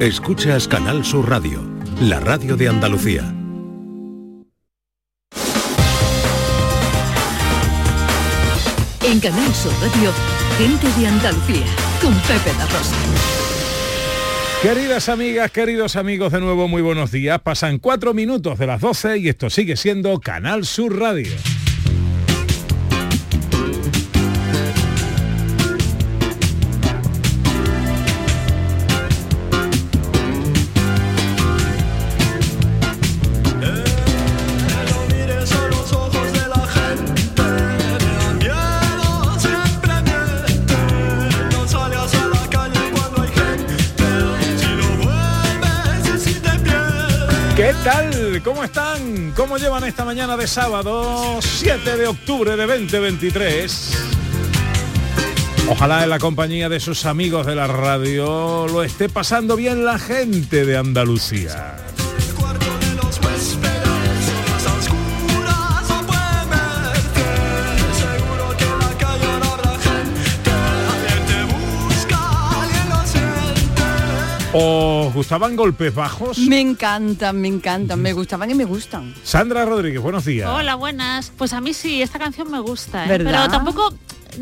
Escuchas Canal Sur Radio, la radio de Andalucía. En Canal Sur Radio, gente de Andalucía, con Pepe La Rosa. Queridas amigas, queridos amigos, de nuevo muy buenos días. Pasan cuatro minutos de las 12 y esto sigue siendo Canal Sur Radio. Están? ¿Cómo llevan esta mañana de sábado 7 de octubre de 2023? Ojalá en la compañía de sus amigos de la radio lo esté pasando bien la gente de Andalucía. ¿Os gustaban golpes bajos? Me encantan, me encantan, me gustaban y me gustan. Sandra Rodríguez, buenos días. Hola, buenas. Pues a mí sí, esta canción me gusta, ¿eh? ¿Verdad? pero tampoco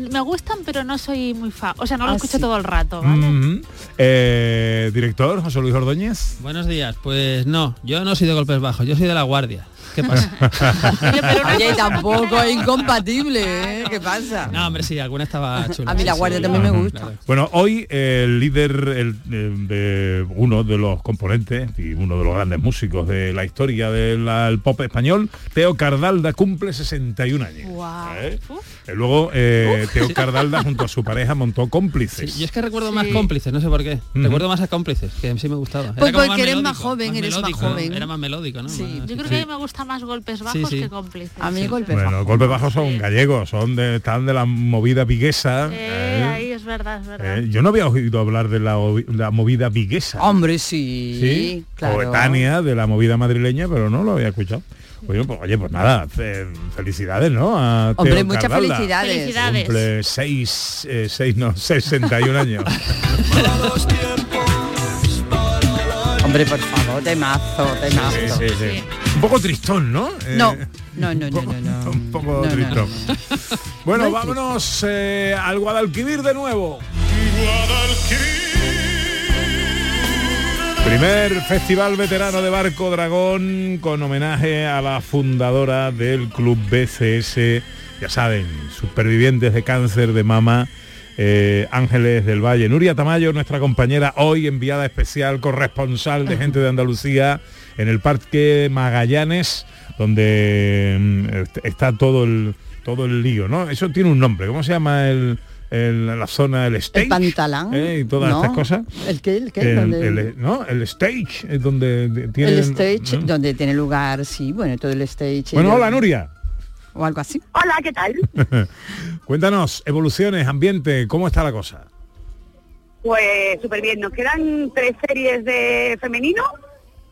me gustan, pero no soy muy fan. O sea, no lo Ah, escucho sí. todo el rato, ¿vale? Eh, director José Luis Ordóñez. Buenos días, pues no, yo no soy de golpes bajos, yo soy de la guardia. ¿Qué pasa? Oye, tampoco es incompatible, ¿eh? ¿Qué pasa? No, hombre, sí, alguna estaba chula. A mí la sí, guardia también me gusta. claro. Bueno, hoy el líder el, eh, de uno de los componentes y uno de los grandes músicos de la historia del pop español, Teo Cardalda, cumple 61 años. ¿eh? Luego eh, Teo Cardalda junto a su pareja montó Sí, cómplices. yo es que recuerdo más Sí. cómplices, no sé por qué. Recuerdo más a cómplices, que sí me gustaba. Pues porque eres más joven, eres más joven. Era más melódico, ¿no? Sí. Más- Yo creo Sí. que a mí me gustan más golpes bajos sí. que cómplices. A mí Sí. golpes Bueno, bajos. golpes bajos son gallegos, son de, están de la movida viguesa. Eh, ¿eh? ahí es verdad, es verdad. Eh, yo no había oído hablar de la, ovi- la movida viguesa. Hombre, sí. Sí, claro. coetánea de la movida madrileña, pero no lo había escuchado. Oye, pues, oye, pues nada, fe- felicidades, ¿no? A Teo Hombre, muchas Cardalda. felicidades. Felicidades. Cumple 6, 6, no, 61 años. Hombre, por favor, temazo, temazo. Sí, sí, sí. Un poco tristón, ¿no? Eh, No, no, no, no, no, no. Un poco No, no, tristón. Bueno, No vámonos eh, al Guadalquivir de nuevo. Primer festival veterano de Barco Dragón con homenaje a la fundadora del club BCS, ya saben, supervivientes de cáncer de mama, eh, Ángeles del Valle. Nuria Tamayo, nuestra compañera hoy enviada especial, corresponsal de gente de Andalucía en el Parque Magallanes, donde mm, est- está todo el todo el lío, ¿no? Eso tiene un nombre. ¿Cómo se llama el, el- la zona, el stage? El pantalán. ¿Eh? Y todas ¿no? estas cosas. ¿El qué? ¿El qué? El, ¿Dónde- el- no, el stage es donde de- tiene el stage, ¿no? donde tiene lugar, sí, bueno, todo el stage. Bueno, hola Nuria. O algo así. Hola, ¿qué tal? Cuéntanos, evoluciones, ambiente, ¿cómo está la cosa? Pues súper bien, nos quedan tres series de femenino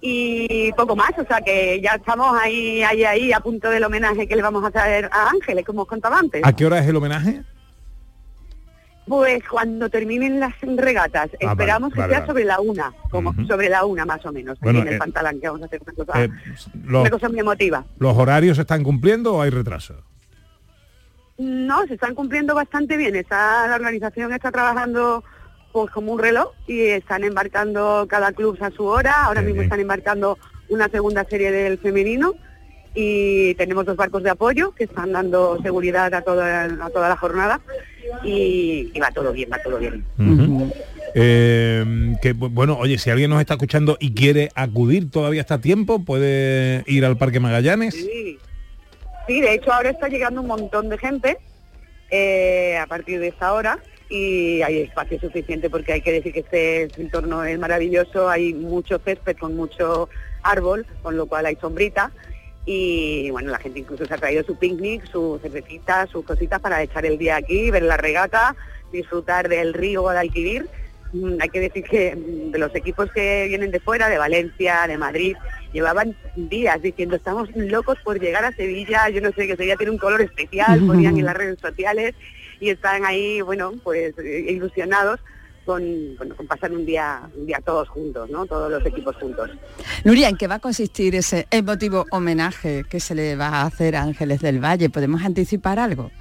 y poco más, o sea que ya estamos ahí, ahí, ahí a punto del homenaje que le vamos a hacer a Ángeles, como os contaba antes. ¿A qué hora es el homenaje? Pues cuando terminen las regatas, Ah, esperamos vale, que vale, sea vale. sobre la una, como sobre la una más o menos, Bueno, aquí en el eh, pantalán, que vamos a hacer una cosa, Eh, los, una cosa muy emotiva. ¿Los horarios se están cumpliendo o hay retraso? No, se están cumpliendo bastante bien. Está, la organización está trabajando pues como un reloj y están embarcando cada club a su hora. Ahora mismo bien. están embarcando una segunda serie del femenino y tenemos dos barcos de apoyo que están dando seguridad a toda, a toda la jornada y, y va todo bien, va todo bien. Eh, que bu- bueno, oye, si alguien nos está escuchando y quiere acudir, todavía está a tiempo, puede ir al Parque Magallanes. Sí. Sí, de hecho ahora está llegando un montón de gente eh, a partir de esta hora y hay espacio suficiente porque hay que decir que este entorno es maravilloso, hay mucho césped con mucho árbol, con lo cual hay sombrita y bueno, la gente incluso se ha traído su picnic, su cervecita, sus cositas para echar el día aquí, ver la regata, disfrutar del río Guadalquivir. Mm, Hay que decir que mm, los equipos que vienen de fuera, de Valencia, de Madrid, llevaban días diciendo estamos locos por llegar a Sevilla, yo no sé, que Sevilla tiene un color especial, ponían en las redes sociales y están ahí, bueno, pues eh, ilusionados con, bueno, con pasar un día, un día todos juntos, ¿no? Todos los equipos juntos. Nuria, ¿en qué va a consistir ese emotivo homenaje que se le va a hacer a Ángeles del Valle? ¿Podemos anticipar algo?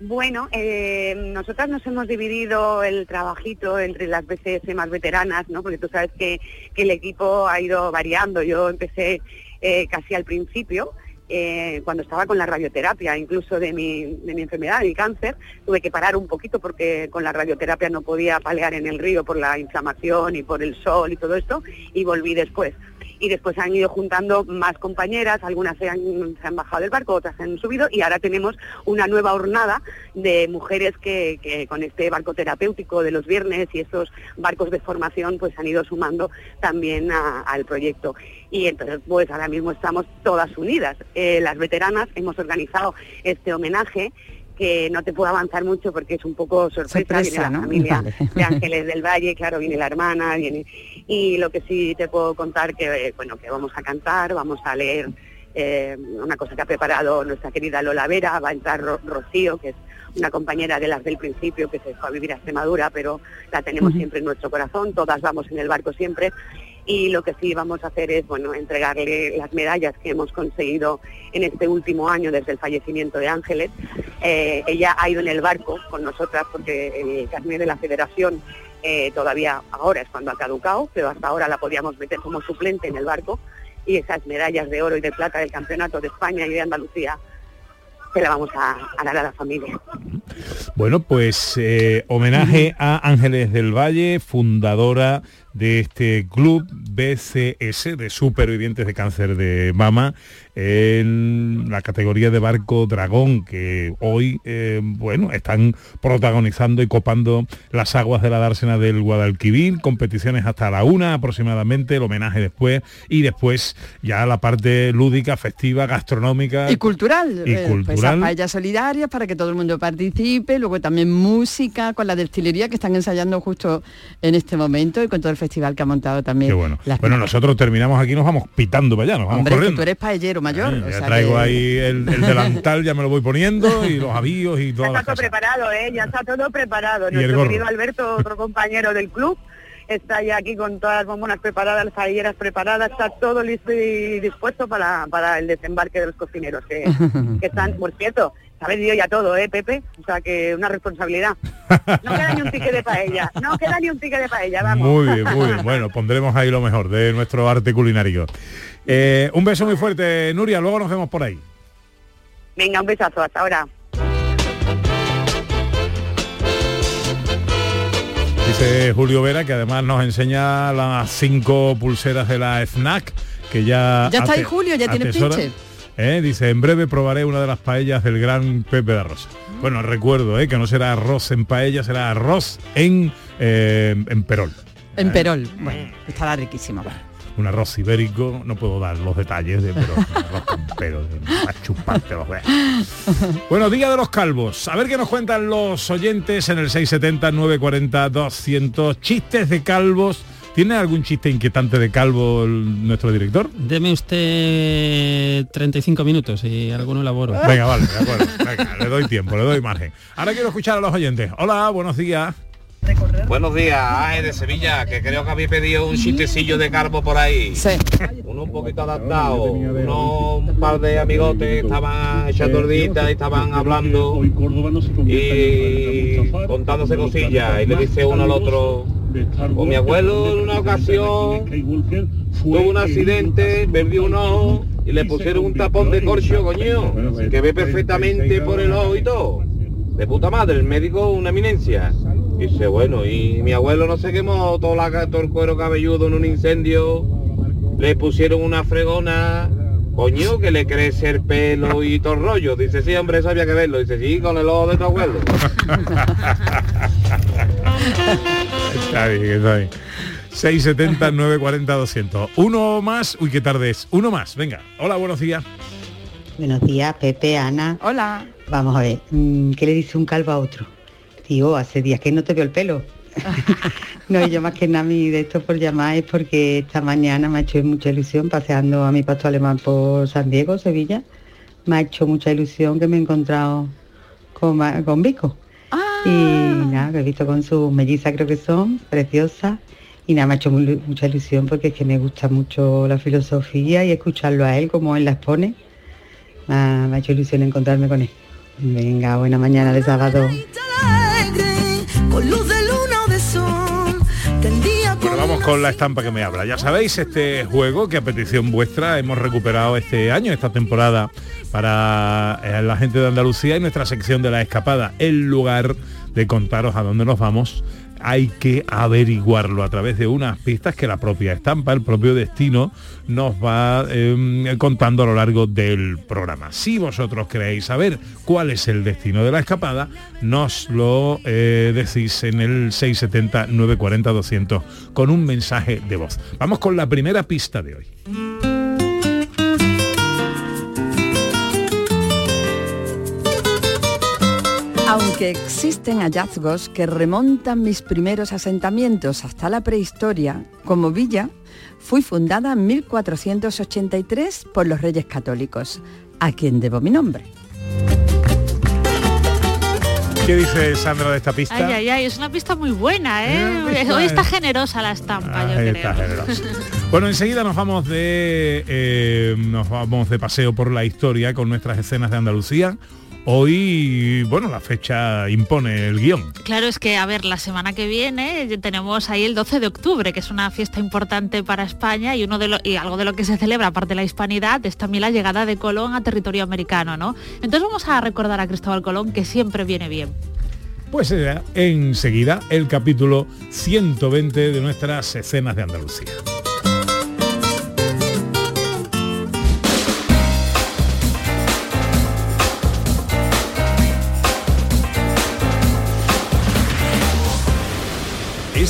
Bueno, eh, nosotras nos hemos dividido el trabajito entre las BCS más veteranas, ¿no? Porque tú sabes que, que el equipo ha ido variando. Yo empecé eh, casi al principio, eh, cuando estaba con la radioterapia, incluso de mi, de mi enfermedad, mi cáncer, tuve que parar un poquito porque con la radioterapia no podía palear en el río por la inflamación y por el sol y todo esto, y volví después y después han ido juntando más compañeras, algunas se han, bajado del barco, otras se han subido y ahora tenemos una nueva hornada de mujeres que, que con este barco terapéutico de los viernes y estos barcos de formación pues han ido sumando también a- al proyecto. Y entonces pues ahora mismo estamos todas unidas. Eh, las veteranas hemos organizado este homenaje que no te puedo avanzar mucho porque es un poco sorpresa, Sorpresa, viene la ¿no? familia Vale. de Ángeles del Valle, claro, viene la hermana, viene y lo que sí te puedo contar que eh, bueno que vamos a cantar, vamos a leer eh, una cosa que ha preparado nuestra querida Lola Vera, va a entrar Ro- Rocío, que es una compañera de las del principio que se fue a vivir a Extremadura, pero la tenemos siempre en nuestro corazón, todas vamos en el barco siempre y lo que sí vamos a hacer es bueno entregarle las medallas que hemos conseguido en este último año desde el fallecimiento de Ángeles. Eh, ella ha ido en el barco con nosotras porque el carnet de la federación eh, todavía ahora es cuando ha caducado, pero hasta ahora la podíamos meter como suplente en el barco y esas medallas de oro y de plata del campeonato de España y de Andalucía se la vamos a, dar a la familia. Bueno, pues eh, homenaje a Ángeles del Valle, fundadora de este club BCS de supervivientes de cáncer de mama en la categoría de barco dragón que hoy eh, bueno están protagonizando y copando las aguas de la dársena del Guadalquivir competiciones hasta la una aproximadamente el homenaje después y después ya la parte lúdica festiva gastronómica Y cultural. Y eh, pues cultural. solidarias para que todo el mundo participe, luego también música con la destilería que están ensayando justo en este momento y con todo el festival que ha montado también. Qué bueno. las Bueno, Pipas. nosotros terminamos aquí, nos vamos pitando para allá, nos vamos Hombre, corriendo. tú eres paellero mayor. O ya sea traigo que- ahí el, el delantal, ya me lo voy poniendo y los avíos y Ya todas está todo cosas. preparado, ¿eh? Ya está todo preparado. Nuestro querido Alberto, otro compañero del club, está ya aquí con todas las bombonas preparadas, las paelleras preparadas, está todo listo y dispuesto para, para el desembarque de los cocineros, que, que están, por cierto, se ha vendido ya todo, ¿eh, Pepe? O sea, que una responsabilidad. No queda ni un tique de paella, no queda ni un tique de paella, vamos. Muy bien, muy bien. Bueno, pondremos ahí lo mejor de nuestro arte culinario. Eh, un beso muy fuerte, Nuria, luego nos vemos por ahí. Venga, un besazo, hasta ahora. Dice Julio Vera que además nos enseña las cinco pulseras de la FNAC que ya... Ya está ahí Julio, ya tiene atesora. pinche. Eh, Dice, en breve probaré una de las paellas del gran Pepe de Arroz. Bueno, recuerdo eh, que no será arroz en paella, será arroz en, eh, en perol. En Perol. Bueno, estará riquísimo. Un arroz ibérico, no puedo dar los detalles de pero arroz con pero, a chuparte los dedos. Bueno, Día de los Calvos. A ver qué nos cuentan los oyentes en el 670 940 200 chistes de calvos. ¿Tiene algún chiste inquietante de calvo el- nuestro director? Deme usted 35 minutos y alguno elaboro. Venga, vale, de acuerdo. Venga, le doy tiempo, le doy margen. Ahora quiero escuchar a los oyentes. Hola, buenos días. Buenos días, Ángel de Sevilla, que creo que habéis pedido un chistecillo de carbo por ahí. Sí. Uno un poquito adaptado, uno un par de amigotes estaban echando horditas y estaban hablando y contándose cosillas y le dice uno al otro, o mi abuelo en una ocasión tuvo un accidente, perdió un ojo y le pusieron un tapón de corcho, coño, que ve perfectamente por el ojo y todo. De puta madre, el médico una eminencia. Dice, bueno, y mi abuelo no se quemó todo, la, todo el cuero cabelludo en un incendio, le pusieron una fregona, coño, que le crece el pelo y todo el rollo. Dice, sí, hombre, eso había que verlo. Dice, sí, con el ojo de tu abuelo. Está bien, está bien. 670 940 200. Uno más. Uy, qué tarde es. Uno más. Venga. Hola, buenos días. Buenos días, Pepe, Ana. Hola. Vamos a ver, mm, ¿qué le dice un calvo a otro? Tío, hace días que no te veo el pelo. no, yo más que nada mi de esto por llamar es porque esta mañana me ha hecho mucha ilusión paseando a mi pastor alemán por San Diego, Sevilla. Me ha hecho mucha ilusión que me he encontrado con, con Vico. Y nada, lo he visto con sus mellizas, creo que son, preciosas. Y nada, me ha hecho muy- mucha ilusión porque es que me gusta mucho la filosofía y escucharlo a él como él la expone. Me ha hecho ilusión encontrarme con él. Venga, buena mañana de sábado. Con la estampa que me habla. Ya sabéis, este juego que a petición vuestra hemos recuperado este año, esta temporada, para eh, la gente de Andalucía y nuestra sección de la escapada, el lugar de contaros a dónde nos vamos. Hay que averiguarlo a través de unas pistas que la propia estampa, el propio destino, nos va eh, contando a lo largo del programa. Si vosotros queréis saber cuál es el destino de la escapada, nos lo eh, decís en el 670-940-200 con un mensaje de voz. Vamos con la primera pista de hoy. Aunque existen hallazgos que remontan mis primeros asentamientos hasta la prehistoria, como villa, fui fundada en 1483 por los Reyes Católicos, a quien debo mi nombre. ¿Qué dice Sandra de esta pista? Ay, ay, ay, es una pista muy buena, ¿eh? Hoy está generosa la estampa, yo Ahí creo. está, generoso. Bueno, enseguida nos vamos de eh, nos vamos de paseo por la historia con nuestras escenas de Andalucía. Hoy, bueno, la fecha impone el guion. Claro, es que, a ver, la semana que viene tenemos ahí el 12 de octubre, que es una fiesta importante para España y, uno de lo- y algo de lo que se celebra, aparte de la hispanidad, es también la llegada de Colón a territorio americano, ¿no? Entonces vamos a recordar a Cristóbal Colón, que siempre viene bien. Pues será enseguida el capítulo 120 de nuestras escenas de Andalucía.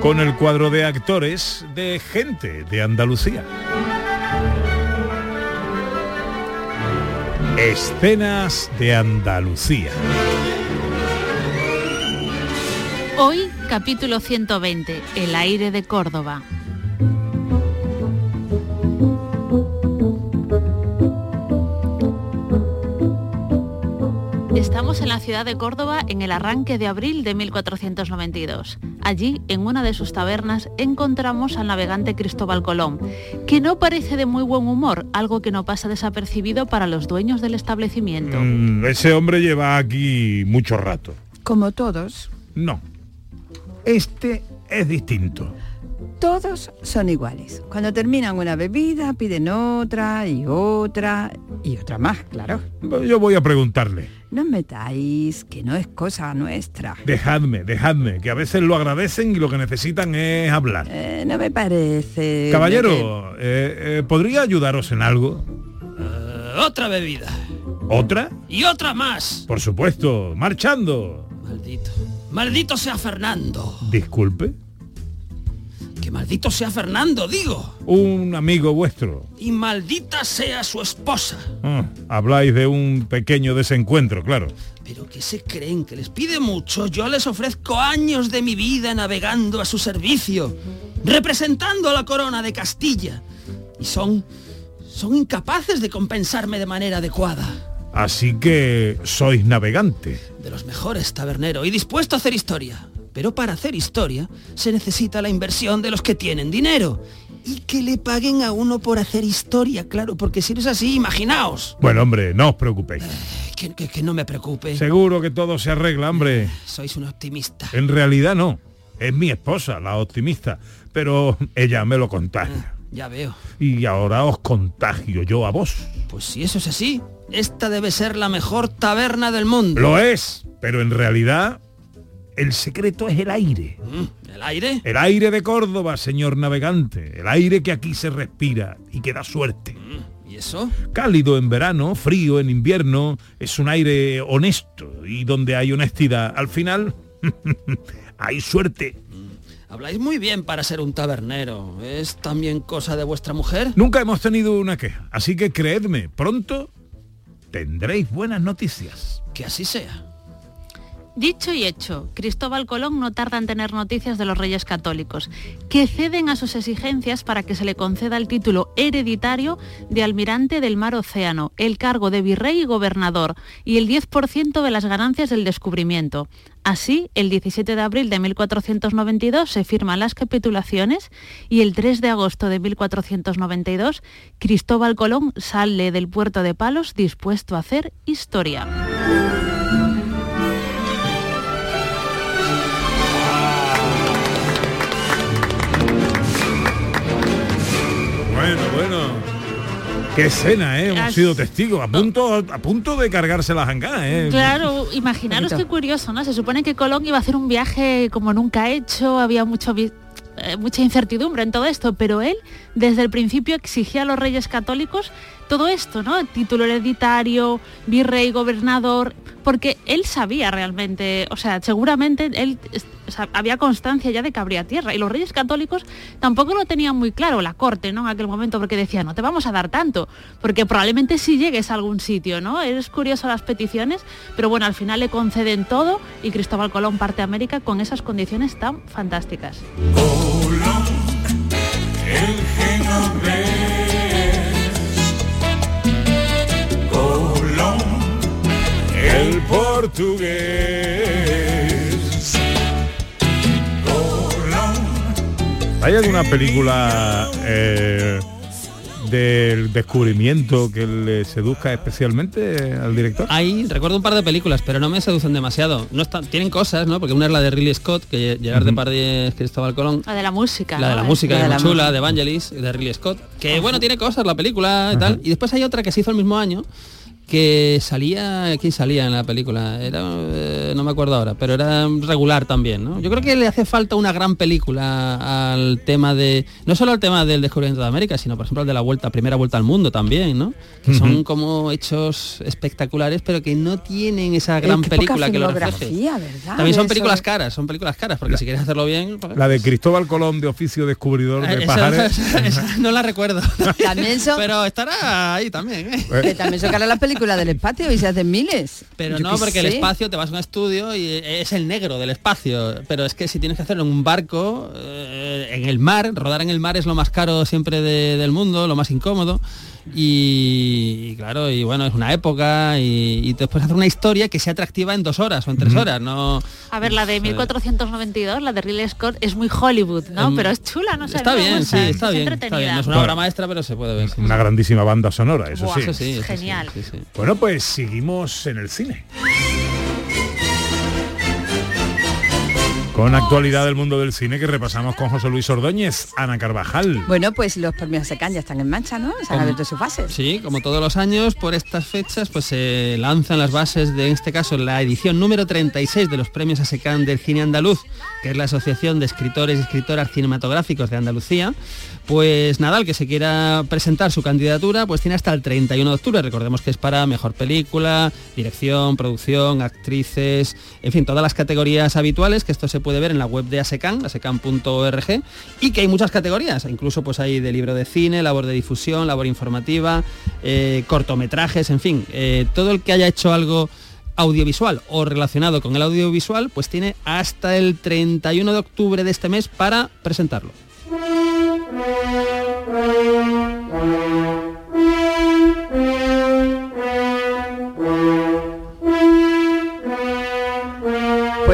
Con el cuadro de actores de Gente de Andalucía. Escenas de Andalucía. Hoy, capítulo 120, El aire de Córdoba. Estamos en la ciudad de Córdoba en el arranque de abril de 1492. Allí, en una de sus tabernas, encontramos al navegante Cristóbal Colón, que no parece de muy buen humor, algo que no pasa desapercibido para los dueños del establecimiento. Mm, ese hombre lleva aquí mucho rato. Como todos, No. Este es distinto. todos son iguales. Cuando terminan una bebida, piden otra y otra y otra más, claro. Yo voy a preguntarle. No os metáis, que no es cosa nuestra. Dejadme, dejadme, que a veces lo agradecen y lo que necesitan es hablar. Eh, no me parece... Caballero, eh, eh, ¿podría ayudaros en algo? otra bebida. ¿Otra? Y otra más. Por supuesto, marchando. Maldito. Maldito sea Fernando. Disculpe. Que maldito sea Fernando, digo. Un amigo vuestro. Y maldita sea su esposa. Ah, habláis de un pequeño desencuentro, claro. Pero que se creen que les pide mucho. Yo les ofrezco años de mi vida navegando a su servicio, representando a la corona de Castilla. Y son Son incapaces de compensarme de manera adecuada. Así que sois navegante. De los mejores, tabernero, y dispuesto a hacer historia. Pero para hacer historia se necesita la inversión de los que tienen dinero. Y que le paguen a uno por hacer historia, claro, porque si no es así, imaginaos. Bueno, hombre, no os preocupéis. Que, que- que no me preocupe. Seguro que todo se arregla, hombre. Sois un optimista. En realidad no. Es mi esposa, la optimista. Pero ella me lo contagia. Ya veo. Y ahora os contagio yo a vos. Pues si eso es así, esta debe ser la mejor taberna del mundo. Lo es, pero en realidad el secreto es el aire. Mm, ¿El aire? El aire de Córdoba, señor navegante. El aire que aquí se respira y que da suerte. ¿Y eso? Cálido en verano, frío en invierno, es un aire honesto y donde hay honestidad, al final hay suerte. Habláis muy bien para ser un tabernero. ¿Es también cosa de vuestra mujer? Nunca hemos tenido una queja, así que creedme, pronto tendréis buenas noticias. Que así sea. Dicho y hecho, Cristóbal Colón no tarda en tener noticias de los reyes católicos, que ceden a sus exigencias para que se le conceda el título hereditario de almirante del mar océano, el cargo de virrey y gobernador y el 10% de las ganancias del descubrimiento. Así, el 17 de abril de 1492 se firman las capitulaciones y el 3 de agosto de 1492 Cristóbal Colón sale del puerto de Palos dispuesto a hacer historia. Bueno, bueno. Qué escena, ¿eh? Hemos As- sido testigos, a punto, a punto de cargarse la jangada, ¿eh? Claro, imaginaros qué curioso, ¿no? Se supone que Colón iba a hacer un viaje como nunca ha hecho, había mucho vi- eh, mucha incertidumbre en todo esto, pero él desde el principio exigía a los reyes católicos todo esto, ¿no? Título hereditario, virrey, gobernador, porque él sabía realmente, o sea, seguramente él había constancia ya de que habría tierra y los reyes católicos tampoco lo tenían muy claro, la corte, ¿no? En aquel momento, porque decía, no te vamos a dar tanto, porque probablemente si llegues a algún sitio, ¿no? Es curioso las peticiones, pero bueno, al final le conceden todo y Cristóbal Colón parte a América con esas condiciones tan fantásticas. Portugués. ¿Hay alguna película eh, del descubrimiento que le seduzca especialmente al director? Ahí recuerdo un par de películas, pero no me seducen demasiado. No están, tienen cosas, ¿no? Porque una es la de Ridley Scott, que Gerard Depardieu es Cristóbal Colón. La de la música. La de ¿no? la música, es muy chula, de Evangelis, de Ridley Scott. Que bueno, tiene cosas la película y tal. Y después hay otra que se hizo el mismo año, que salía, ¿quién salía en la película? Era, eh, no me acuerdo ahora, pero era regular también, ¿no? Yo creo que le hace falta una gran película al tema de, no solo al tema del descubrimiento de América, sino por ejemplo al de la vuelta, primera vuelta al mundo también, ¿no? Que son como hechos espectaculares, pero que no tienen esa gran Eh, película que lo refleje. También son películas caras, son películas caras, porque si quieres hacerlo bien, pues- La de Cristóbal Colón de oficio descubridor de esa- pajares. esa- esa no la recuerdo. También son, Pero estará ahí también. ¿eh? también son caras las películas del espacio y se hacen miles. Pero Yo no, porque el espacio te vas a un estudio y es el negro del espacio. Pero es que si tienes que hacerlo en un barco, eh, en el mar, rodar en el mar es lo más caro siempre de- del mundo, lo más incómodo. Y, y claro, y bueno, es una época y, y después hacer una historia que sea atractiva en dos horas o en tres horas, no... A ver, la de 1492, la de Ridley Scott, es muy Hollywood, ¿no? Em, pero es chula, no sé. Está bien, gusta, sí, es está bien, está entretenida. bien. No es una obra maestra, pero se puede ver. sí, Una grandísima banda sonora, eso Buah, sí. Eso sí, eso sí, Genial. sí, sí. Bueno, pues seguimos en el cine. Con actualidad del mundo del cine que repasamos con José Luis Ordóñez, Ana Carvajal. Bueno, pues los premios SECAN ya están en marcha, ¿no? Se han Como- abierto sus fases. Sí, como todos los años, por estas fechas, pues se lanzan las bases de, en este caso, la edición número 36 de los premios ASECAN del cine andaluz, que es la Asociación de Escritores y Escritoras Cinematográficos de Andalucía. Pues nada, el que se quiera presentar su candidatura, pues tiene hasta el 31 de octubre. Recordemos que es para mejor película, dirección, producción, actrices, en fin, todas las categorías habituales, que esto se puede ver en la web de ASECAN, asecan.org, y que hay muchas categorías, incluso pues hay de libro de cine, labor de difusión, labor informativa, eh, cortometrajes, en fin, eh, todo el que haya hecho algo audiovisual o relacionado con el audiovisual, pues tiene hasta el 31 de octubre de este mes para presentarlo.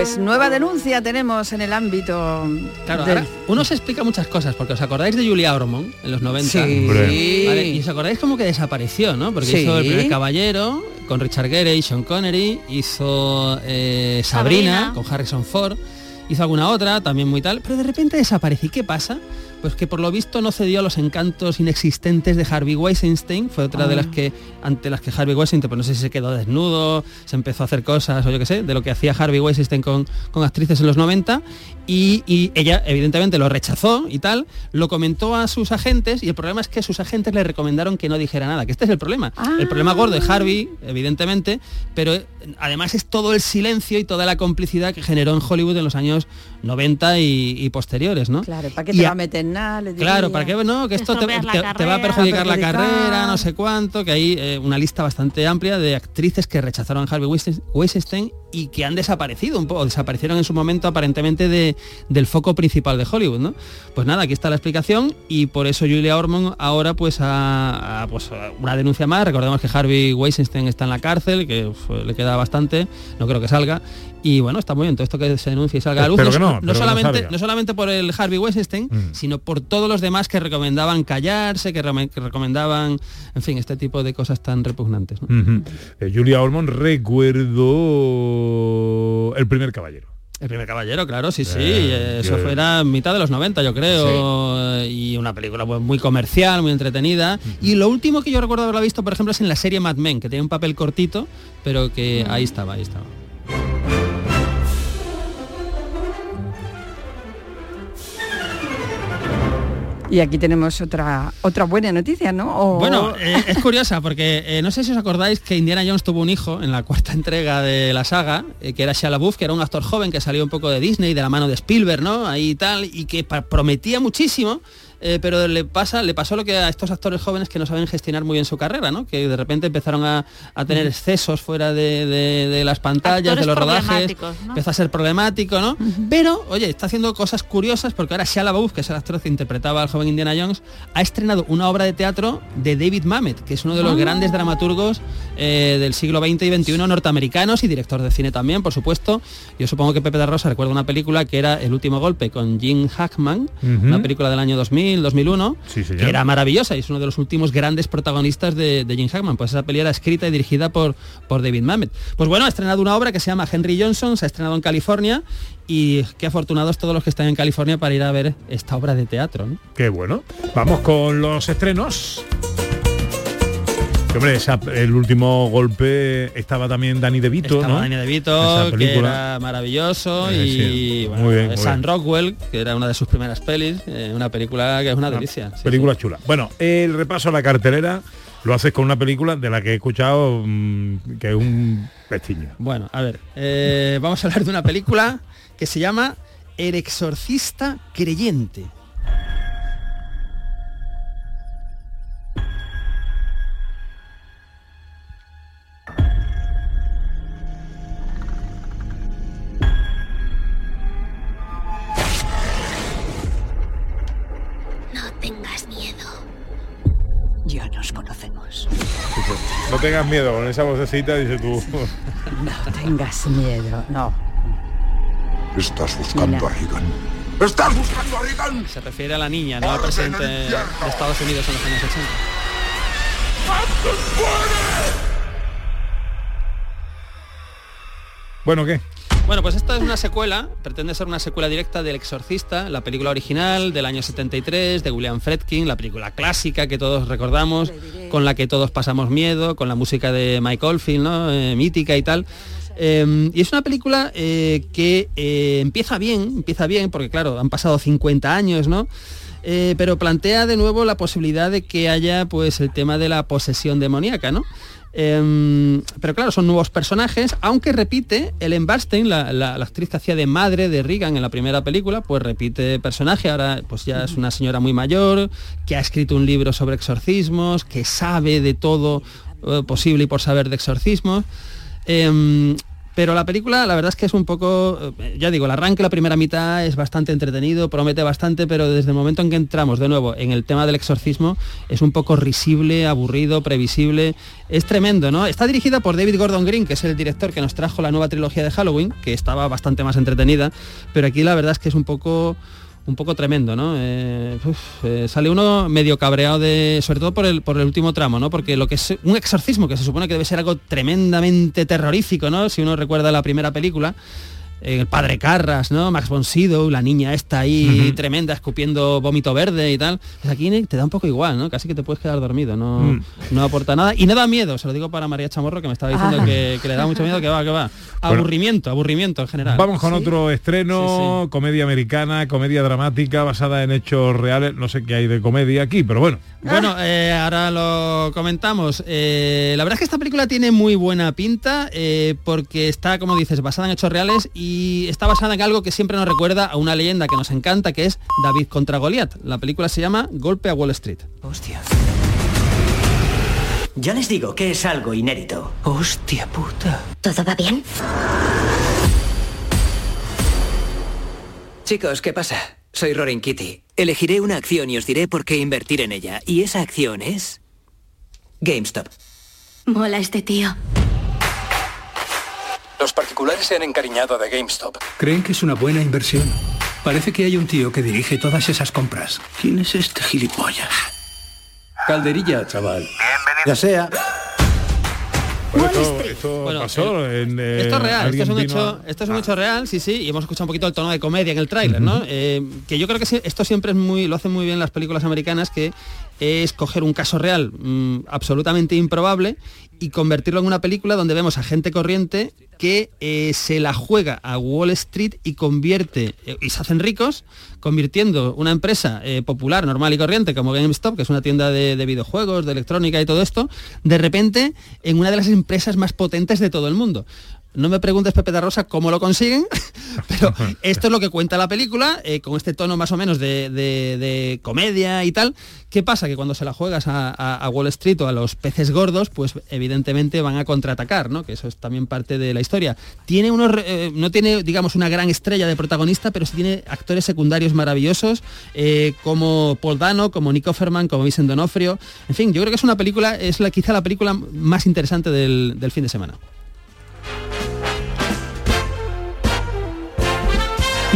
Pues nueva denuncia tenemos en el ámbito Claro, del- ahora uno se explica muchas cosas, porque os acordáis de Julia Ormond en los 90. Sí. Hombre. Vale, y os acordáis como que desapareció, ¿no? Porque Sí. hizo El primer caballero con Richard Gere y Sean Connery, hizo eh, Sabrina, Sabrina. con Harrison Ford, hizo alguna otra, también muy tal, pero de repente desaparece. ¿Y qué pasa? Pues que por lo visto no cedió a los encantos inexistentes de Harvey Weinstein, fue otra de Ah. las que, ante las que Harvey Weinstein, pues no sé si se quedó desnudo, se empezó a hacer cosas o yo qué sé, de lo que hacía Harvey Weinstein con, con actrices en los 90, y, y ella evidentemente lo rechazó y tal, lo comentó a sus agentes y el problema es que sus agentes le recomendaron que no dijera nada, que este es el problema. El problema gordo de Harvey, evidentemente, pero además es todo el silencio y toda la complicidad que generó en Hollywood en los años 90 y, y posteriores, ¿no? Claro, ¿para qué te va a meter nada? Le Claro, para que no, que esto te, va a perjudicar la carrera, no sé cuánto, que hay eh, una lista bastante amplia de actrices que rechazaron a Harvey Weinstein y que han desaparecido un poco, desaparecieron en su momento aparentemente de- del foco principal de Hollywood, ¿no? Pues nada, aquí está la explicación y por eso Julia Ormond ahora pues ha, ha, pues, una denuncia más. Recordemos que Harvey Weinstein está en la cárcel, que le queda bastante, no creo que salga. Y bueno, está muy bien todo esto que se denuncie y salga a la luz. Que no, solamente, no solamente por el Harvey Weinstein, sino por todos los demás que recomendaban callarse, que, que recomendaban, en fin, este tipo de cosas tan repugnantes. Eh, Julia Ormond recuerdo el primer caballero. El primer caballero, claro, sí, sí. Eh, eh, eso que- fuera mitad de los 90, yo creo. Y una película pues, muy comercial, muy entretenida. Y lo último que yo recuerdo haberla visto, por ejemplo, es en la serie Mad Men, que tenía un papel cortito, pero que ahí estaba, ahí estaba. Y aquí tenemos otra otra buena noticia, ¿no? Bueno, eh, es curiosa porque eh, no sé si os acordáis que Indiana Jones tuvo un hijo en la cuarta entrega de la saga, eh, que era Shia LaBeouf, que era un actor joven que salió un poco de Disney, de la mano de Spielberg, ¿no? Ahí tal, y que prometía muchísimo. Eh, pero le pasa le pasó lo que a estos actores jóvenes que no saben gestionar muy bien su carrera, ¿no? Que de repente empezaron a, a tener excesos fuera de, de- de las pantallas, Actores de los rodajes, empezó a ser problemático, ¿no? Pero, oye, está haciendo cosas curiosas porque ahora Shia LaBeouf, que es el actor que interpretaba al joven Indiana Jones, ha estrenado una obra de teatro de David Mamet, que es uno de los Ah. grandes dramaturgos eh, del siglo XX y XXI norteamericanos y director de cine también, por supuesto. Yo supongo que Pepe de Rosa recuerda una película que era El último golpe con Jim Hackman, una película del año 2000, 2001, Sí, que era maravillosa y es uno de los últimos grandes protagonistas de, de Jim Hackman. Pues esa peli era escrita y dirigida por, por David Mamet. Pues bueno, ha estrenado una obra que se llama Henry Johnson, se ha estrenado en California y qué afortunados todos los que están en California para ir a ver esta obra de teatro. ¿no? Qué bueno. Vamos con los estrenos. Hombre, esa- el último golpe estaba también Danny DeVito, Estaba ¿no? Dani Esa DeVito, que era maravilloso, Eh, y sí. bueno, bien, bien. Rockwell, que era una de sus primeras pelis, eh, una película que es una delicia. película sí. chula. Bueno, el repaso a la cartelera lo haces con una película de la que he escuchado mm, que es un pestiño. Bueno, a ver, eh, vamos a hablar de una película que se llama El exorcista creyente. Tengas miedo con esa vocecita, dice tú. No tengas miedo, no. Estás buscando a Reagan. ¡Estás buscando a Reagan! Se refiere a la niña, no al presidente de Estados Unidos en los años 80. Bueno, ¿qué? Bueno, pues esta es una secuela, pretende ser una secuela directa del Exorcista, la película original del año 73 de William Friedkin, la película clásica que todos recordamos, con la que todos pasamos miedo, con la música de Mike Oldfield, ¿no? Eh, mítica y tal. Eh, y es una película eh, que eh, empieza bien, empieza bien, porque claro, han pasado 50 años, ¿no? Eh, pero plantea de nuevo la posibilidad de que haya pues el tema de la posesión demoníaca, ¿no? Em, pero claro, son nuevos personajes, aunque repite Ellen Barstein, la, actriz que hacía de madre de Reagan en la primera película, pues repite personaje, ahora pues ya es una señora muy mayor, que ha escrito un libro sobre exorcismos, que sabe de todo eh, posible y por saber de exorcismos. Em, Pero la película, la verdad es que es un poco, eh, ya digo, el arranque, la primera mitad es bastante entretenido, promete bastante, pero desde el momento en que entramos de nuevo en el tema del exorcismo, es un poco risible, aburrido, previsible. Es tremendo, ¿no? Está dirigida por David Gordon Green, que es el director que nos trajo la nueva trilogía de Halloween, que estaba bastante más entretenida, pero aquí la verdad es que es un poco un poco tremendo, ¿no? Eh, eh, sale uno medio cabreado de. sobre todo por el, por el último tramo, ¿no? Porque lo que es un exorcismo, que se supone que debe ser algo tremendamente terrorífico, ¿no? Si uno recuerda la primera película. El padre Carras, ¿no? Max von Sydow, la niña esta ahí tremenda, escupiendo vómito verde y tal. Pues aquí te da un poco igual, ¿no? Casi que te puedes quedar dormido, no, Mm. no aporta nada. Y no da miedo, se lo digo para María Chamorro, que me estaba diciendo Ah. que, que le da mucho miedo, que va, que va. Aburrimiento, aburrimiento en general. Vamos con Sí. otro estreno, comedia americana, comedia dramática basada en hechos reales. No sé qué hay de comedia aquí, pero bueno. Bueno, eh, ahora lo comentamos. Eh, la verdad es que esta película tiene muy buena pinta eh, porque está, como dices, basada en hechos reales y está basada en algo que siempre nos recuerda a una leyenda que nos encanta, que es David contra Goliat. La película se llama Golpe a Wall Street. Hostia. Ya les digo que es algo inédito. Hostia puta. ¿Todo va bien? Chicos, ¿qué pasa? Soy Rorin Kitty. Elegiré una acción y os diré por qué invertir en ella. Y esa acción es... GameStop. Mola este tío. Los particulares se han encariñado de GameStop. ¿Creen que es una buena inversión? Parece que hay un tío que dirige todas esas compras. ¿Quién es este gilipollas? Calderilla, chaval. Ya sea. Esto, pasó en, eh, Esto es real, esto es, un vino hecho, esto es un hecho real, sí, sí, y hemos escuchado un poquito el tono de comedia en el tráiler, ¿no? Eh, que yo creo que esto siempre es muy, lo hacen muy bien las películas americanas, que es coger un caso real mm, absolutamente improbable y convertirlo en una película donde vemos a gente corriente que eh, se la juega a Wall Street y convierte, eh, y se hacen ricos, convirtiendo una empresa eh, popular, normal y corriente como GameStop, que es una tienda de, de videojuegos, de electrónica y todo esto, de repente en una de las empresas más potentes de todo el mundo. No me preguntes, Pepe da Rosa, cómo lo consiguen, pero esto es lo que cuenta la película, eh, con este tono más o menos de, de- de comedia y tal. ¿Qué pasa? Que cuando se la juegas a, Wall Street o a los peces gordos, pues evidentemente van a contraatacar, ¿no? Que eso es también parte de la historia. Tiene unos, eh, no tiene, digamos, una gran estrella de protagonista, pero sí tiene actores secundarios maravillosos, eh, como Paul Dano, como Nick Offerman, como Vincent D'Onofrio. En fin, yo creo que es una película, es la, quizá la película más interesante del fin de semana.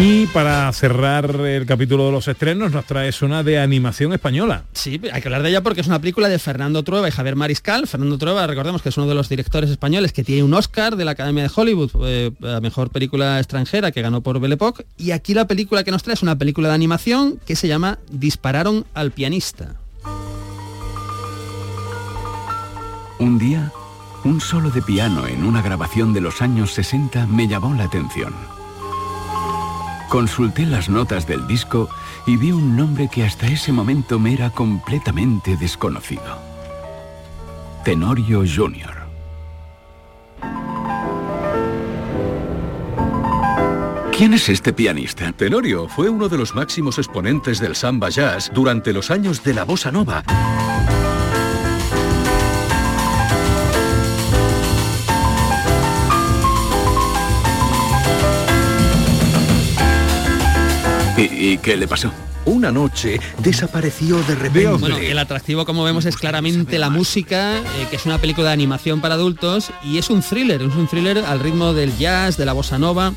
Y para cerrar el capítulo de los estrenos, nos traes una de animación española. Sí, hay que hablar de ella porque es una película de Fernando Trueba y Javier Mariscal. Fernando Trueba, recordemos que es uno de los directores españoles que tiene un Oscar de la Academia de Hollywood, eh, la mejor película extranjera que ganó por Belle Époque. Y aquí la película que nos trae es una película de animación que se llama Dispararon al pianista. Un día, un solo de piano en una grabación de los años 60 me llamó la atención. Consulté las notas del disco y vi un nombre que hasta ese momento me era completamente desconocido. Tenorio Jr. ¿Quién es este pianista? Tenorio fue uno de los máximos exponentes del samba jazz durante los años de la bossa nova. ¿Y, qué le pasó? Una noche desapareció de repente. Bueno, el atractivo, como vemos, es claramente la música, eh, que es una película de animación para adultos y es un thriller, es un thriller al ritmo del jazz, de la bossa nova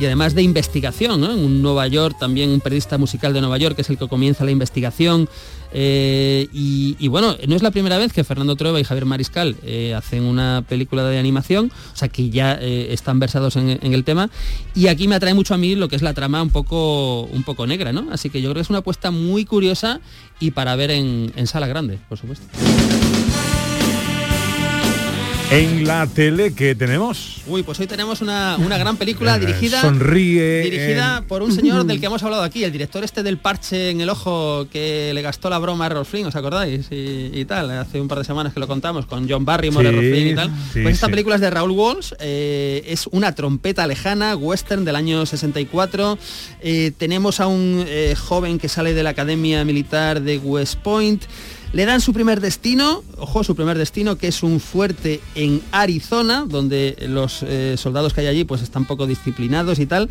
y además de investigación. En un Nueva York, también un periodista musical de Nueva York, que es el que comienza la investigación. eh, y, bueno, no es la primera vez que Fernando Trueba y Javier Mariscal eh, hacen una película de animación, o sea que ya eh, están versados en, en el tema. Y aquí me atrae mucho a mí lo que es la trama un poco, un poco negra, ¿no? Así que yo creo que es una apuesta muy curiosa y para ver en, en sala grande, por supuesto. En la tele que tenemos. Uy, pues hoy tenemos una, una gran película dirigida sonríe, dirigida por un señor del que hemos hablado aquí, el director este del parche en el ojo que le gastó la broma a Errol Flynn, ¿os acordáis? Y, y tal, hace un par de semanas que lo contamos con John Barrymore, Sí, Errol Flynn y tal. sí, pues esta sí. película es de Raúl Walsh, eh, es una trompeta lejana, western del año 64. Eh, tenemos a un eh, joven que sale de la Academia Militar de West Point. Le dan su primer destino, ojo, su primer destino, que es un fuerte en Arizona, donde los eh, soldados que hay allí pues están poco disciplinados y tal.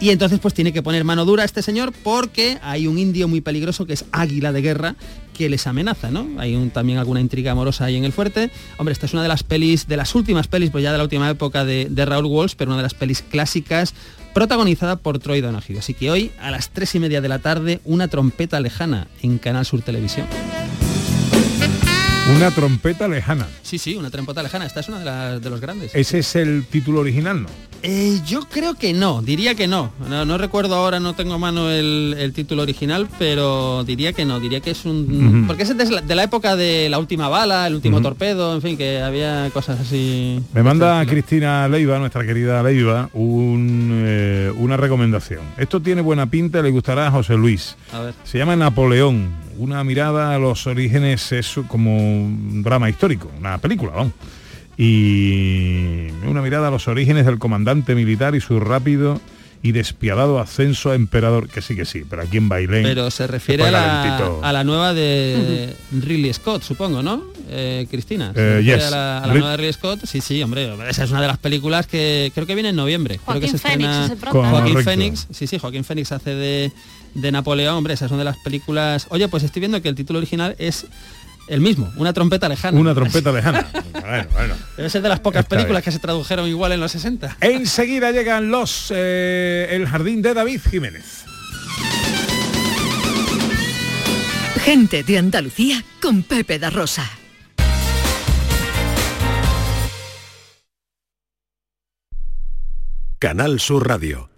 Y entonces pues tiene que poner mano dura a este señor porque hay un indio muy peligroso que es águila de guerra que les amenaza, ¿no? Hay también alguna intriga amorosa ahí en el fuerte. Hombre, esta es una de las pelis, de las últimas pelis, pues ya de la última época de, de Raúl Walsh, pero una de las pelis clásicas protagonizada por Troy Donahue. Así que hoy a las tres y media de la tarde, una trompeta lejana en Canal Sur Televisión. Una trompeta lejana. Sí, sí, una trompeta lejana. Esta es una de, las- de los grandes. Ese es el título original, ¿no? Eh, yo creo que no, diría que no. No, no recuerdo ahora, no tengo a mano el, el título original, pero diría que no, diría que es un... Ujú. Porque es de la, de la época de la última bala, el último torpedo, en fin, que había cosas así... Me manda Cristina Leiva, nuestra querida Leiva, un, eh, una recomendación. Esto tiene buena pinta, le gustará a José Luis. A ver. Se llama Napoleón, una mirada a los orígenes, es como un drama histórico, una película, vamos. Y una mirada a los orígenes del comandante militar y su rápido y despiadado ascenso a emperador, que sí que sí, pero aquí en Bailén. Pero se refiere a la, a la nueva de Ridley Scott, supongo, ¿no? Eh, Cristina. ¿Se Eh, yes. a la, a la Rid- nueva de Ridley Scott? Sí, sí, hombre. Esa es una de las películas que creo que viene en noviembre. creo que Joaquín se Phoenix estrena-. Joaquín Correcto. Phoenix. Sí, sí, Joaquín Phoenix hace de, de Napoleón. Hombre, esa es una de las películas... Oye, pues estoy viendo que el título original es el mismo, Una trompeta lejana. Una trompeta lejana. bueno, bueno. Debe ser de las pocas Está películas bien. que se tradujeron igual en los 60. Enseguida llegan los eh, El Jardín de David Jiménez. Gente de Andalucía con Pepe da Rosa. Canal Sur Radio.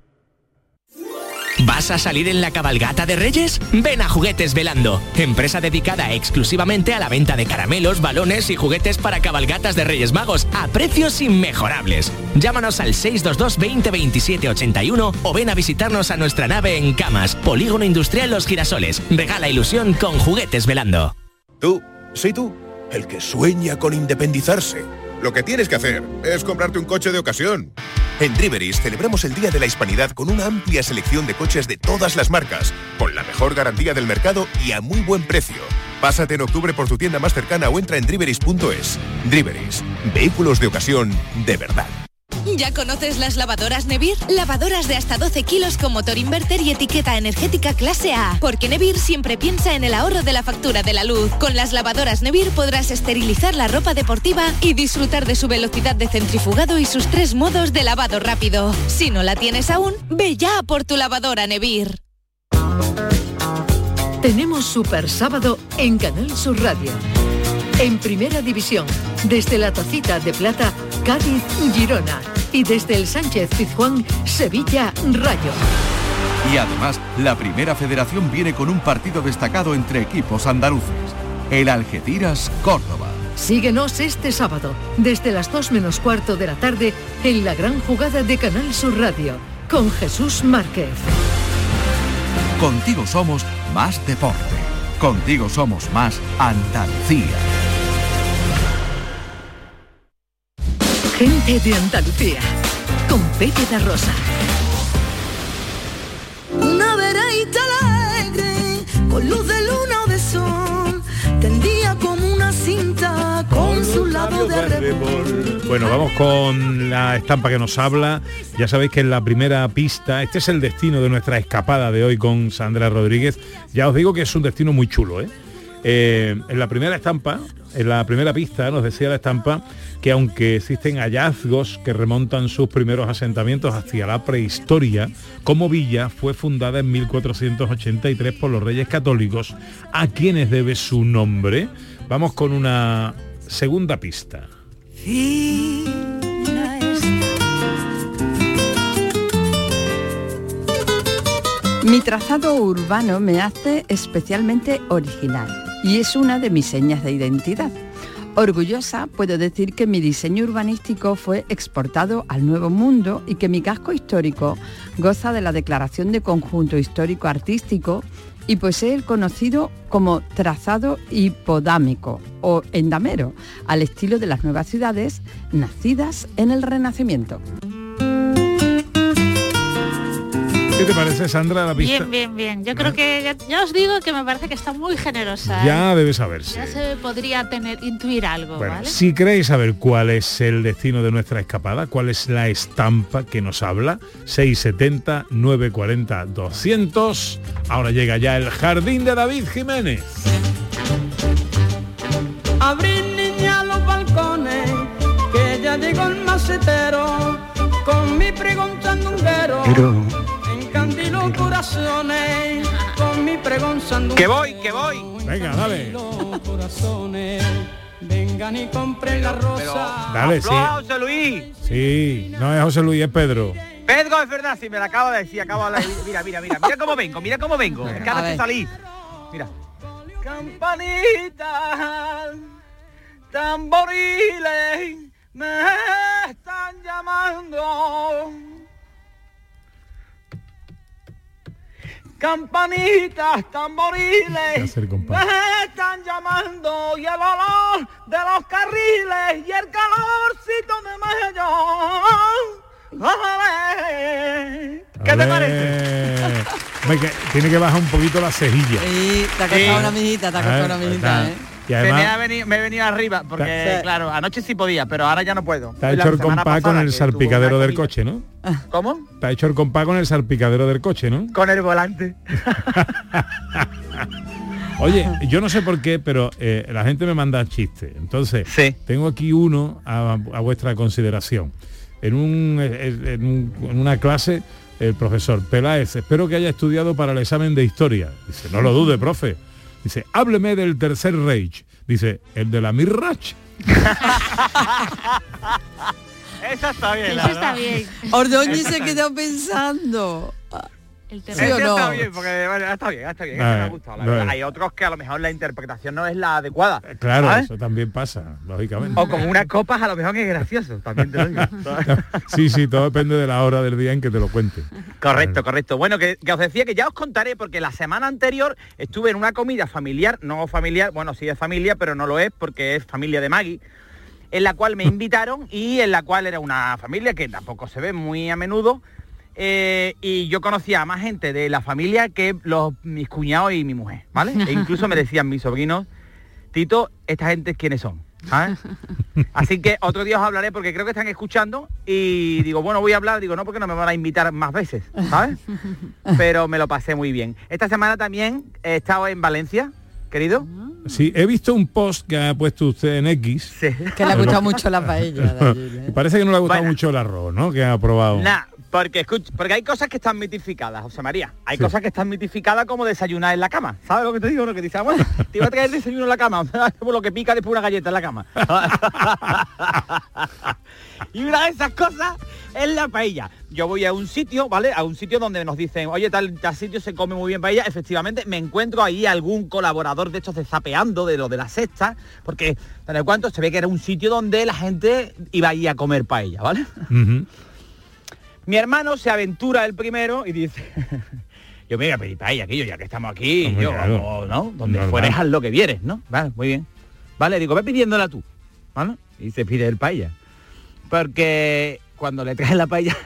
¿Vas a salir en la cabalgata de Reyes? Ven a Juguetes Velando, empresa dedicada exclusivamente a la venta de caramelos, balones y juguetes para cabalgatas de Reyes Magos a precios inmejorables. Llámanos al 622 20 27 81 o ven a visitarnos a nuestra nave en Camas, Polígono Industrial Los Girasoles. Regala ilusión con Juguetes Velando. Tú, sí tú, el que sueña con independizarse. Lo que tienes que hacer es comprarte un coche de ocasión. En Driveris celebramos el Día de la Hispanidad con una amplia selección de coches de todas las marcas, con la mejor garantía del mercado y a muy buen precio. Pásate en octubre por tu tienda más cercana o entra en driveris.es. Driveris, vehículos de ocasión de verdad. ¿Ya conoces las lavadoras Nevir? Lavadoras de hasta 12 kilos con motor inverter y etiqueta energética clase A. Porque Nevir siempre piensa en el ahorro de la factura de la luz. Con las lavadoras Nevir podrás esterilizar la ropa deportiva y disfrutar de su velocidad de centrifugado y sus tres modos de lavado rápido. Si no la tienes aún, ve ya por tu lavadora Nevir. Tenemos Super Sábado en Canal Sur Radio. En Primera División, desde la Tacita de Plata, Cádiz, Girona. Y desde el Sánchez Pizjuán, Sevilla, Rayo. Y además, la primera federación viene con un partido destacado entre equipos andaluces. El Algeciras Córdoba. Síguenos este sábado, desde las 2 menos cuarto de la tarde, en la gran jugada de Canal Sur Radio, con Jesús Márquez. Contigo somos más deporte. Contigo somos más Andalucía. Gente de Andalucía, con Pepe da Rosa. Una veredita alegre, con luz de luna o de sol, tendía como una cinta con su lado de arrebol. Bueno, vamos con la estampa que nos habla. Ya sabéis que en la primera pista, este es el destino de nuestra escapada de hoy con Sandra Rodríguez. Ya os digo que es un destino muy chulo, ¿eh? Eh, en la primera estampa, en la primera pista, nos decía la estampa que aunque existen hallazgos que remontan sus primeros asentamientos hacia la prehistoria, como villa fue fundada en 1483 por los reyes católicos, a quienes debe su nombre. Vamos con una segunda pista. Mi trazado urbano me hace especialmente original y es una de mis señas de identidad. Orgullosa puedo decir que mi diseño urbanístico fue exportado al Nuevo Mundo y que mi casco histórico goza de la declaración de conjunto histórico artístico y posee el conocido como trazado hipodámico o endamero, al estilo de las nuevas ciudades nacidas en el Renacimiento. ¿Qué te parece, Sandra, la pista? Bien, bien, bien. Yo creo que ya, ya os digo que me parece que está muy generosa. ¿eh? Ya debe saberse. Ya se podría tener intuir algo, Bueno, ¿vale? si queréis saber cuál es el destino de nuestra escapada, cuál es la estampa que nos habla, 670 940 200. Ahora llega ya el jardín de David Jiménez. Abrir niña los balcones, que ya llegó el macetero, con mi sandunguero, encandilo corazones, con mi pregón. Que voy, que voy. Venga, dale. corazones, vengan y compren la rosa. Dale, sí. José Luis. Sí, no es José Luis, es Pedro. Pedro, es verdad, si me la acabo de decir, acabo de Mira, mira, mira, mira cómo vengo, mira cómo vengo. Es que ahora salí. Mira. Campanitas, tamboriles, me están llamando. Campanitas, tamboriles, me están llamando y el olor de los carriles y el calorcito de mayo. ¡Ole! ¿Qué te parece? Tiene que bajar un poquito la cejilla. Sí, te ha costado una mijita, te ha costado una mijita. ¿eh? Y Se me, ha además venido, me he venido arriba, porque Sí. claro, anoche sí podía, pero ahora ya no puedo. te ha hecho el compás con el salpicadero del comida- coche, ¿no? ¿Cómo? Te ha hecho el compás con el salpicadero del coche, ¿no? Con el volante. Oye, yo no sé por qué, pero eh, la gente me manda chistes. Entonces, tengo aquí uno a, a vuestra consideración. En, un, en, un- en una clase, el profesor Peláez, espero que haya estudiado para el examen de historia. Dice, no lo dude, profe. Dice, hábleme del tercer Reich. Dice, el de la Mirrach. Esa está bien. Eso está bien. Ordóñez Esa se quedó pensando. El ¿Sí Ese o no? está bien, porque bueno, está bien, está bien, Ah, me ha gustado, la verdad. eh. Hay otros que a lo mejor la interpretación no es la adecuada. Claro, ¿sabes? eso también pasa, lógicamente. O como unas copas a lo mejor es gracioso, también te lo digo. Sí, sí, todo depende de la hora del día en que te lo cuente. Correcto, correcto. Bueno, que, que os decía que ya os contaré porque la semana anterior estuve en una comida familiar, no familiar, bueno, sí es familia, pero no lo es porque es familia de Maggie, en la cual me invitaron y en la cual era una familia que tampoco se ve muy a menudo. Eh, y yo conocía a más gente de la familia que los, mis cuñados y mi mujer, ¿vale? E incluso me decían mis sobrinos, Tito, ¿esta gente quiénes son? ¿sabes? Así que otro día os hablaré porque creo que están escuchando y digo, bueno, voy a hablar, digo, no porque no me van a invitar más veces, ¿sabes? Pero me lo pasé muy bien. Esta semana también he estado en Valencia, querido. Sí, he visto un post que ha puesto usted en X. Que le ha gustado mucho la paella. de allí, ¿eh? Parece que no le ha gustado mucho el arroz, ¿no? Que ha probado. Nah, porque escuch- porque hay cosas que están mitificadas, José María. Hay Sí. cosas que están mitificadas como desayunar en la cama. ¿Sabes lo que te digo? Lo que dice, ah, bueno, te iba a traer desayuno en la cama, por lo que pica después una galleta en la cama. y una de esas cosas es la paella. Yo voy a un sitio, ¿vale? A un sitio donde nos dicen, oye, tal, tal sitio se come muy bien paella. Efectivamente, me encuentro ahí algún colaborador de estos de zapeando, de lo de la sexta, porque en el cuanto se ve que era un sitio donde la gente iba ahí a comer paella, ¿vale? Mi hermano se aventura el primero y dice, yo me voy a pedir paella, aquello, ya que estamos aquí, Hombre, yo, claro. ¿no? Donde Normal. fueres haz lo que vieres, ¿no? Vale, muy bien. Vale, digo, ve pidiéndola tú, ¿vale? Y se pide el paella. Porque cuando le traes la paella,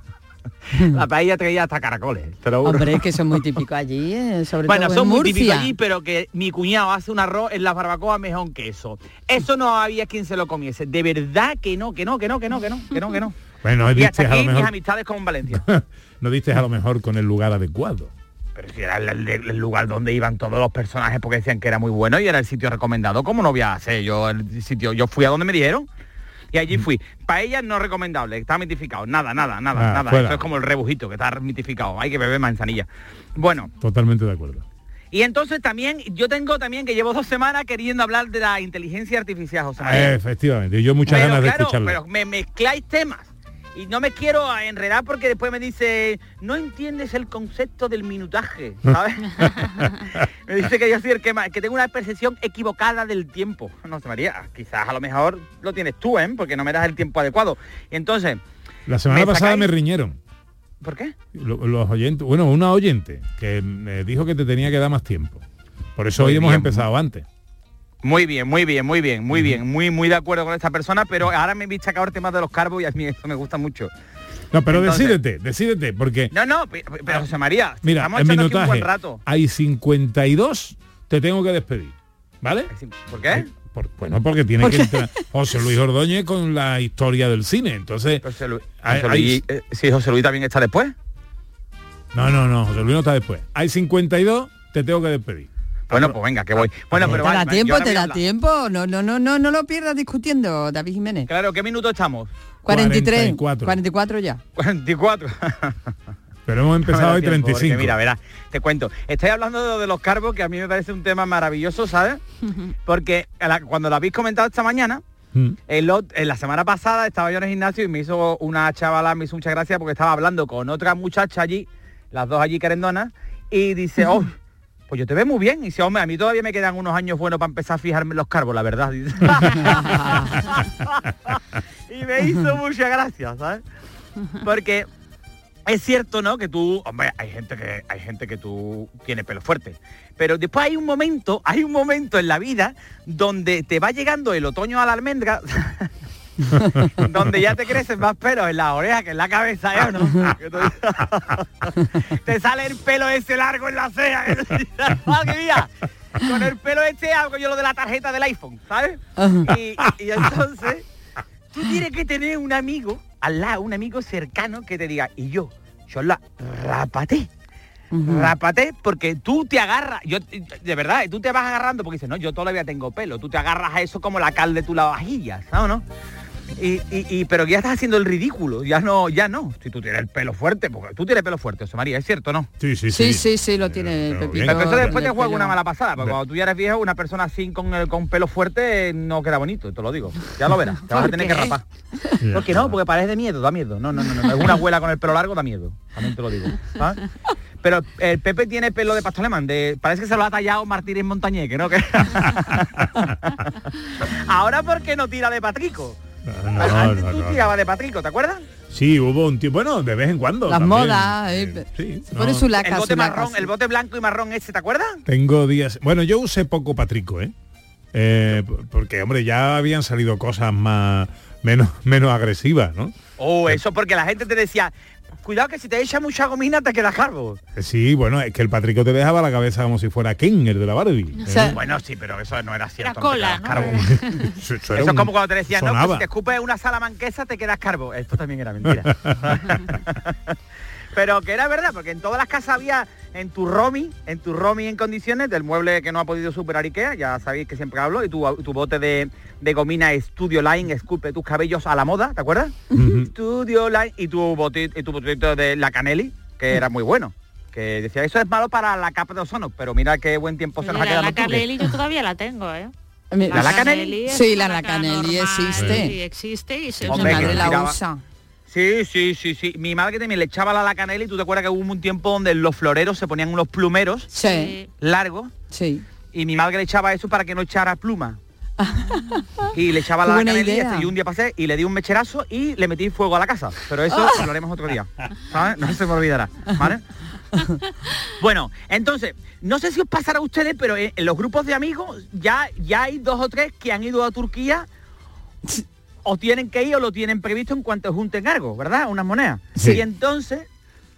la paella traía hasta caracoles, te lo juro. Hombre, que eso es muy típico allí, ¿eh? sobre Bueno, todo son en muy Murcia. típicos allí, pero que mi cuñado hace un arroz en las barbacoas mejor que eso. Eso no había quien se lo comiese. De verdad que no, que no, que no, que no, que no, que no, que no. Bueno, y hasta a lo aquí mis mejor, amistades con Valencia. no diste a lo mejor con el lugar adecuado. Pero si era el, el- el lugar donde iban todos los personajes porque decían que era muy bueno y era el sitio recomendado, ¿cómo no voy a hacer yo el sitio? Yo fui a donde me dijeron y allí fui. Paella no recomendable, está mitificado. Nada, nada, nada, Ah, nada. fuera. Eso es como el rebujito, que está mitificado. Hay que beber manzanilla. Bueno, Totalmente de acuerdo. y entonces también, yo tengo también que llevo dos semanas queriendo hablar de la inteligencia artificial, José María. Eh, efectivamente, yo muchas pero ganas de escucharlo. pero me mezcláis temas. Y no me quiero enredar porque después me dice, no entiendes el concepto del minutaje, ¿sabes? me dice que yo soy el que más, que tengo una percepción equivocada del tiempo. No sé, María, quizás a lo mejor lo tienes tú, ¿eh? Porque no me das el tiempo adecuado. Entonces, La semana me pasada sacáis- me riñeron. ¿por qué? Lo- Los oyentes, bueno, una oyente que me dijo que te tenía que dar más tiempo. Por eso Muy hoy hemos empezado antes. Muy bien, muy bien, muy bien, muy bien, muy muy de acuerdo con esta persona, pero ahora me he visto acá el tema de los carbos y a mí eso me gusta mucho. No, pero Entonces- decídete, decídete, porque No, no, pe- pe- pero José María, mira, estamos en echando aquí un minutaje buen rato. hay 52, te tengo que despedir, ¿vale? ¿Por qué? Por- bueno, porque tiene ¿Por que entrar José Luis Ordóñez con la historia del cine, entonces... José Luis, hay- José hay- Luis, eh, sí, José Luis también está después. No, no, no, José Luis no está después. Hay 52, te tengo que despedir. Bueno, pues venga, que voy. Bueno, pero te vale, da vale, tiempo, te da hablar. tiempo. No, no, no, no, no lo pierdas discutiendo, David Jiménez. Claro, ¿qué minuto estamos? 43, 44. 44 ya. 44. Pero hemos empezado No hoy da tiempo, porque 35. Mira, verás, te cuento. Estoy hablando de, lo de los carbos, que a mí me parece un tema maravilloso, ¿sabes? Porque la- cuando lo habéis comentado esta mañana, Mm. ot- en la semana pasada estaba yo en el gimnasio y me hizo una chavala, me hizo mucha gracia porque estaba hablando con otra muchacha allí, las dos allí querendonas, y dice, oh, pues yo te veo muy bien. Y dice, hombre, a mí todavía me quedan unos años buenos para empezar a fijarme en los carbos, la verdad. Y me hizo mucha gracia, ¿sabes? Porque es cierto, ¿no? Que tú, hombre, hay gente que hay gente que tú tiene pelo fuerte. Pero después hay un momento, hay un momento en la vida donde te va llegando el otoño a la almendra, donde ya te crecen más pelos en la oreja que en la cabeza, ¿eh? ¿o no? Te sale el pelo ese largo en la ceja. ¡Madre mía! Con el pelo este hago yo lo de la tarjeta del iPhone, ¿sabes? Y, y entonces tú tienes que tener un amigo al lado, un amigo cercano que te diga, y yo, yo la rapate. Rápate porque tú te agarras, yo de verdad, tú te vas agarrando porque dices, no, yo todavía tengo pelo, tú te agarras a eso como la cal de tu lavavajillas, ¿sabes o no? Y, y- y- pero ya estás haciendo el ridículo, ya no, ya no. Si tú tienes el pelo fuerte, porque tú tienes pelo fuerte, José María, es cierto, ¿no? Sí, sí, Sí, sí, sí, lo tiene el Pepito. Pero eso después te juega una mala pasada, porque cuando tú ya eres viejo, una persona así con, el- con pelo fuerte eh, no queda bonito, te lo digo. Ya lo verás, te vas a ¿Por tener qué? que rapar. ¿Por qué no? Porque parece de miedo, da miedo. No, no, no, no. Es una abuela con el pelo largo, da miedo. También te lo digo. ¿sabes? Pero el Pepe tiene pelo de pastor alemán, de, parece que se lo ha tallado Martínez Montañeque, ¿no? Que- Ahora, ¿por qué no tira de Patrico? No, Antes no, tú no. tirabas de Patrico, ¿te acuerdas? Sí, hubo un tiempo, bueno, de vez en cuando. Las también. modas, eh, Sí, se pone no. su laca, el bote su laca, marrón, sí. el bote blanco y marrón ese, ¿te acuerdas? Tengo días. Bueno, yo usé poco Patrico, ¿eh? Eh, porque, hombre, ya habían salido cosas más menos, menos agresivas, ¿no? Oh, eso porque la gente te decía, cuidado que si te echa mucha gomina te quedas calvo. Eh, Sí, bueno, es que el Patrico te dejaba la cabeza como si fuera Ken, el de la Barbie. ¿eh? Bueno, sí, pero eso no era cierto. Te cola, ¿no? calvo. Eso, eso Eso era es como cuando te decían, no, que sonaba. si te escupes una salamanquesa te quedas calvo. Esto también era mentira. Pero que era verdad, porque en todas las casas había en tu Romy, en tu Romy en condiciones, del mueble que no ha podido superar Ikea, ya sabéis que siempre hablo, y tu, tu bote de, de gomina Studio Line, esculpe tus cabellos a la moda, ¿te acuerdas? Studio Line y tu botito, y tu botito de la Canelli, que era muy bueno. Que decía, eso es malo para la capa de ozono, pero mira qué buen tiempo se nos ha La, quedado. la. Canelli yo todavía la tengo, ¿eh? ¿La Lacanelli? es Sí, la una Lacanelli normal, existe. Sí, existe y se Hombre, madre la usa. Sí, sí, sí, sí. Mi madre también le echaba la lacanela y tú te acuerdas que hubo un tiempo donde los floreros se ponían unos plumeros Sí, largos sí. y mi madre le echaba eso para que no echara pluma. y le echaba la lacanela y un día pasé y le di un mecherazo y le metí fuego a la casa. Pero eso Ah. lo haremos otro día. ¿sabes? No se me olvidará. ¿Vale? bueno, entonces, no sé si os pasará a ustedes, pero en, en los grupos de amigos ya, ya hay dos o tres que han ido a Turquía o tienen que ir o lo tienen previsto en cuanto junten algo, ¿verdad? Unas monedas. Sí. Y entonces,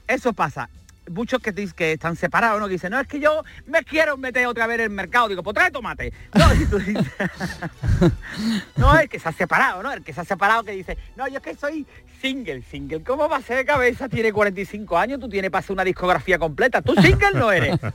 eso pasa. Muchos que, que están separados, ¿no? Que dicen, no, es que yo me quiero meter otra vez en el mercado. Digo, pues trae tomate. No, y tú dices, no, el que se ha separado, ¿no? El que se ha separado que dice, no, yo es que soy single, single. ¿Cómo va a ser de cabeza? Tiene 45 años, tú tienes para hacer una discografía completa. Tú single no eres.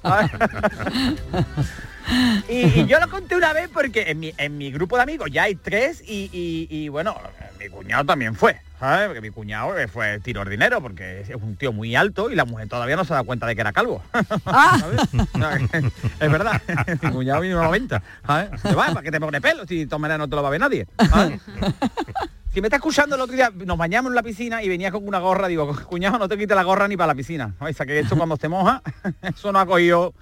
Y, y yo lo conté una vez porque en mi, en mi grupo de amigos ya hay tres y, y- y, bueno, mi cuñado también fue, ¿sabes? Porque mi cuñado eh, fue tiro dinero porque es un tío muy alto y la mujer todavía no se da cuenta de que era calvo. ¿sabes? O sea, que es verdad, mi cuñado vino a 90, ¿sabes? "Va, ¿Para qué te pone pelo? Si de todas maneras no te lo va a ver nadie. ¿sabes? Si me está escuchando el otro día, nos bañamos en la piscina y venía con una gorra, digo, cuñado, no te quites la gorra ni para la piscina. ¿no? Esa que esto cuando se moja, eso no ha cogido,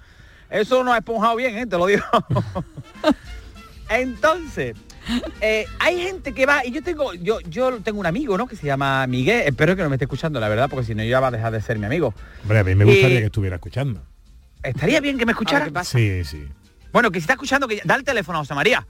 eso no ha esponjado bien, ¿eh? te lo digo. Entonces, eh, hay gente que va, y yo tengo, yo, yo tengo un amigo, ¿no? Que se llama Miguel, espero que no me esté escuchando, la verdad, porque si no ya va a dejar de ser mi amigo. Hombre, a mí me gustaría Eh, que estuviera escuchando. Estaría bien que me escuchara. Sí, sí. Bueno, que si está escuchando, que da el teléfono a José María.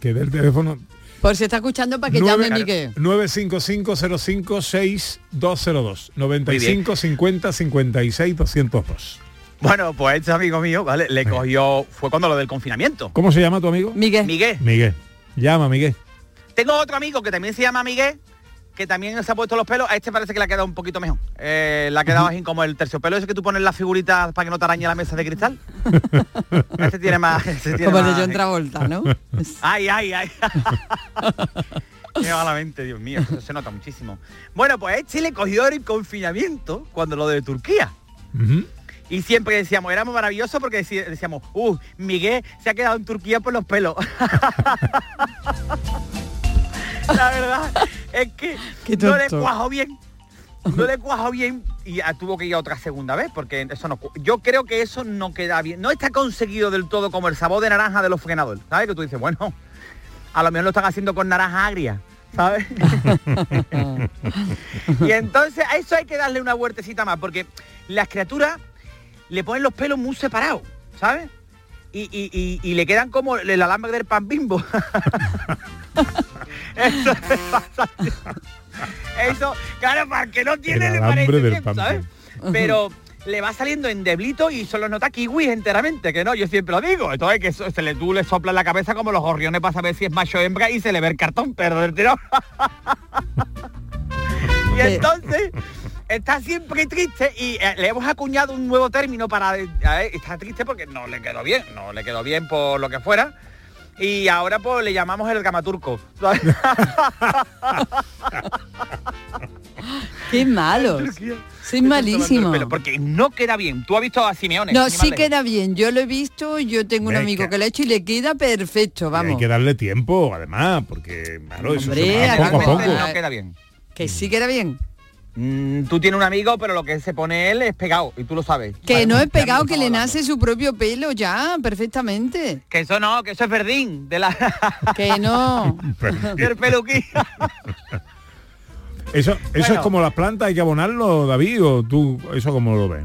Que del teléfono. Por si está escuchando para que llame Miguel. 955-05-6202. 95 50 56 202. Bueno, pues este amigo mío, ¿vale? Le cogió, fue cuando lo del confinamiento. ¿Cómo se llama tu amigo? Miguel. Miguel. Miguel. Llama, Miguel. Tengo otro amigo que también se llama Miguel, que también se ha puesto los pelos. A este parece que le ha quedado un poquito mejor. Eh, le ha quedado así como el terciopelo ese que tú pones las figuritas para que no te arañe la mesa de cristal. este tiene más... Este tiene Como el de John Travolta, ¿no? Ay, ay, ay. Qué malamente, Dios mío, eso se nota muchísimo. Bueno, pues este le cogió el confinamiento cuando lo de Turquía. Y siempre decíamos, éramos maravillosos porque decíamos, uh, Miguel se ha quedado en Turquía por los pelos. La verdad es que no le cuajó bien. No le cuajó bien y ya tuvo que ir a otra segunda vez porque eso no yo creo que eso no queda bien no está conseguido del todo como el sabor de naranja de los frenadores sabes que tú dices bueno a lo mejor lo están haciendo con naranja agria sabes y entonces a eso hay que darle una vueltecita más porque las criaturas le ponen los pelos muy separados sabes y, y- y- y le quedan como el alambre del pan bimbo eso eso, claro, para el que no tiene El le alambre parece del bien, pan ¿sabes? Pero le va saliendo en deblito y solo nota kiwis enteramente, que no, yo siempre lo digo. Entonces que se le, tú le soplas la cabeza como los gorriones para saber si es macho o hembra y se le ve el cartón, pero del tirón. y entonces está siempre triste y eh, le hemos acuñado un nuevo término para... eh, está triste porque no le quedó bien, no le quedó bien por lo que fuera. Y ahora pues le llamamos el gamaturco. Qué malo. Soy malísimo. Porque no queda bien. Tú has visto a Simeone. No, sí queda bien. Yo lo he visto, yo tengo un amigo que- que lo ha hecho y le queda perfecto, Y Hay vamos. que darle tiempo, además, porque claro, eso se va acá poco a cuenta- poco. No queda bien. Que sí queda bien. Mm, tú tienes un amigo, pero lo que se pone él es pegado, y tú lo sabes. Que no es ¿De qué pegado, que le nace su propio pelo ya, perfectamente. Que eso no, que eso es verdín, de la... Que no. del peluquín. Eso, eso Bueno. es como las plantas, hay que abonarlo, David, o tú, eso como lo ves.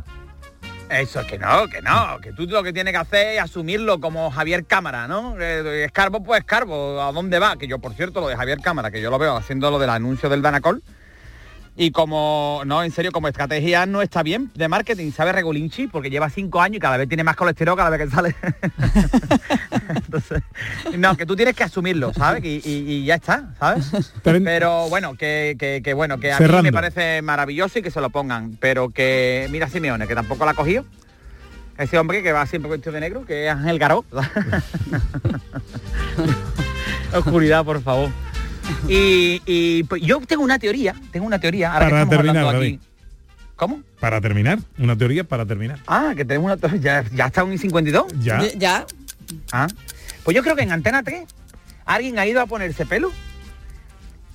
Eso es que no, que no, que tú lo que tienes que hacer es asumirlo como Javier Cámara, ¿no? Eh, Escarbo, pues Escarbo, ¿a dónde va? Que yo, por cierto, lo de Javier Cámara, que yo lo veo haciendo lo del anuncio del Danacol. Y como, no, en serio, como estrategia no está bien de marketing, ¿sabe Regulinchi? Porque lleva cinco años y cada vez tiene más colesterol cada vez que sale. Entonces, no, que tú tienes que asumirlo, ¿sabes? Y, y- y ya está, ¿sabes? Pero bueno, que, que- que bueno, que a mí me parece maravilloso y que se lo pongan. Pero que, mira Simeone, que tampoco la ha cogido. Ese hombre que va siempre vestido de negro, que es Ángel Garó. Oscuridad, por favor. Y, y, pues, yo tengo una teoría, tengo una teoría. Ahora que Para estamos terminar, aquí. ¿Cómo? Para terminar, una teoría para terminar. Ah, que tenemos una teoría. Ya, ya está un 52. Ya. Ya. Ah. Pues yo creo que en Antena 3 alguien ha ido a ponerse pelo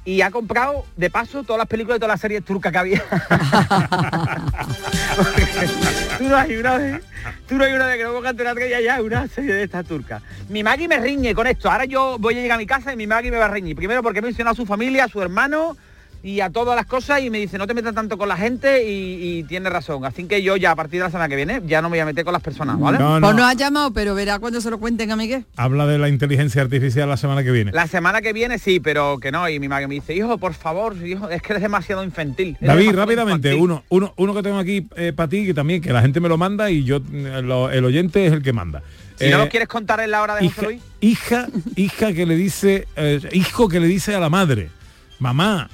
y ha comprado de paso todas las películas de todas las series turcas que había. tú no hay una vez, tú no hay una vez que no ponga Antena 3 y haya una serie de estas turcas. Mi Maggie me riñe con esto. Ahora yo voy a llegar a mi casa y mi Maggie me va a riñir. Primero porque he mencionado a su familia, a su hermano y a todas las cosas y me dice no te metas tanto con la gente y, y tiene razón. Así que yo ya a partir de la semana que viene ya no me voy a meter con las personas, ¿vale? No, Pues no. no ha llamado, pero verá cuando se lo cuenten a Miguel. Habla de la inteligencia artificial la semana que viene. La semana que viene sí, pero que no. Y mi madre me dice, hijo, por favor, hijo, es que eres demasiado infantil. Eres David, demasiado rápidamente, infantil". uno, uno, uno que tengo aquí para ti, que también, que la gente me lo manda y yo, eh, lo- el oyente es el que manda. Si no Eh, lo quieres contar en la hora de José hija, Luis. hija, hija que le dice, eh, hijo que le dice a la madre, mamá,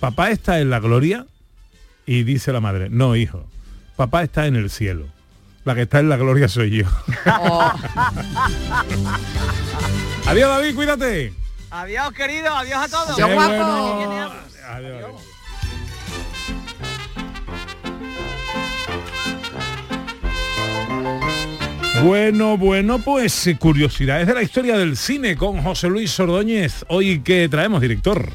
papá está en la gloria, y dice la madre, no, hijo, papá está en el cielo. La que está en la gloria soy yo. Adiós, David, cuídate. Adiós, querido, adiós a todos. Qué bueno. Adiós. Bueno, bueno, pues curiosidades de la historia del cine con José Luis Ordóñez. Hoy que traemos, director.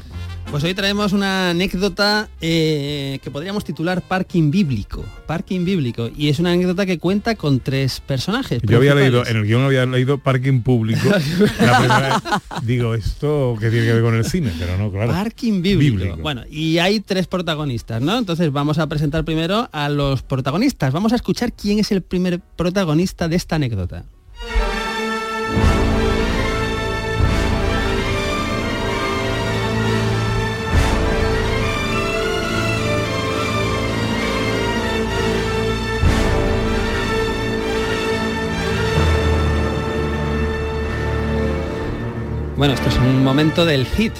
Pues hoy traemos una anécdota eh, que podríamos titular Parking Bíblico. Parking Bíblico. Y es una anécdota que cuenta con tres personajes. Yo había leído, en el guion había leído parking público. La primera vez, digo, esto que tiene que ver con el cine, pero no, claro. Parking bíblico. Bíblico. Bueno, y hay tres protagonistas, ¿no? Entonces vamos a presentar primero a los protagonistas. Vamos a escuchar quién es el primer protagonista de esta anécdota. Bueno, esto es un momento del hit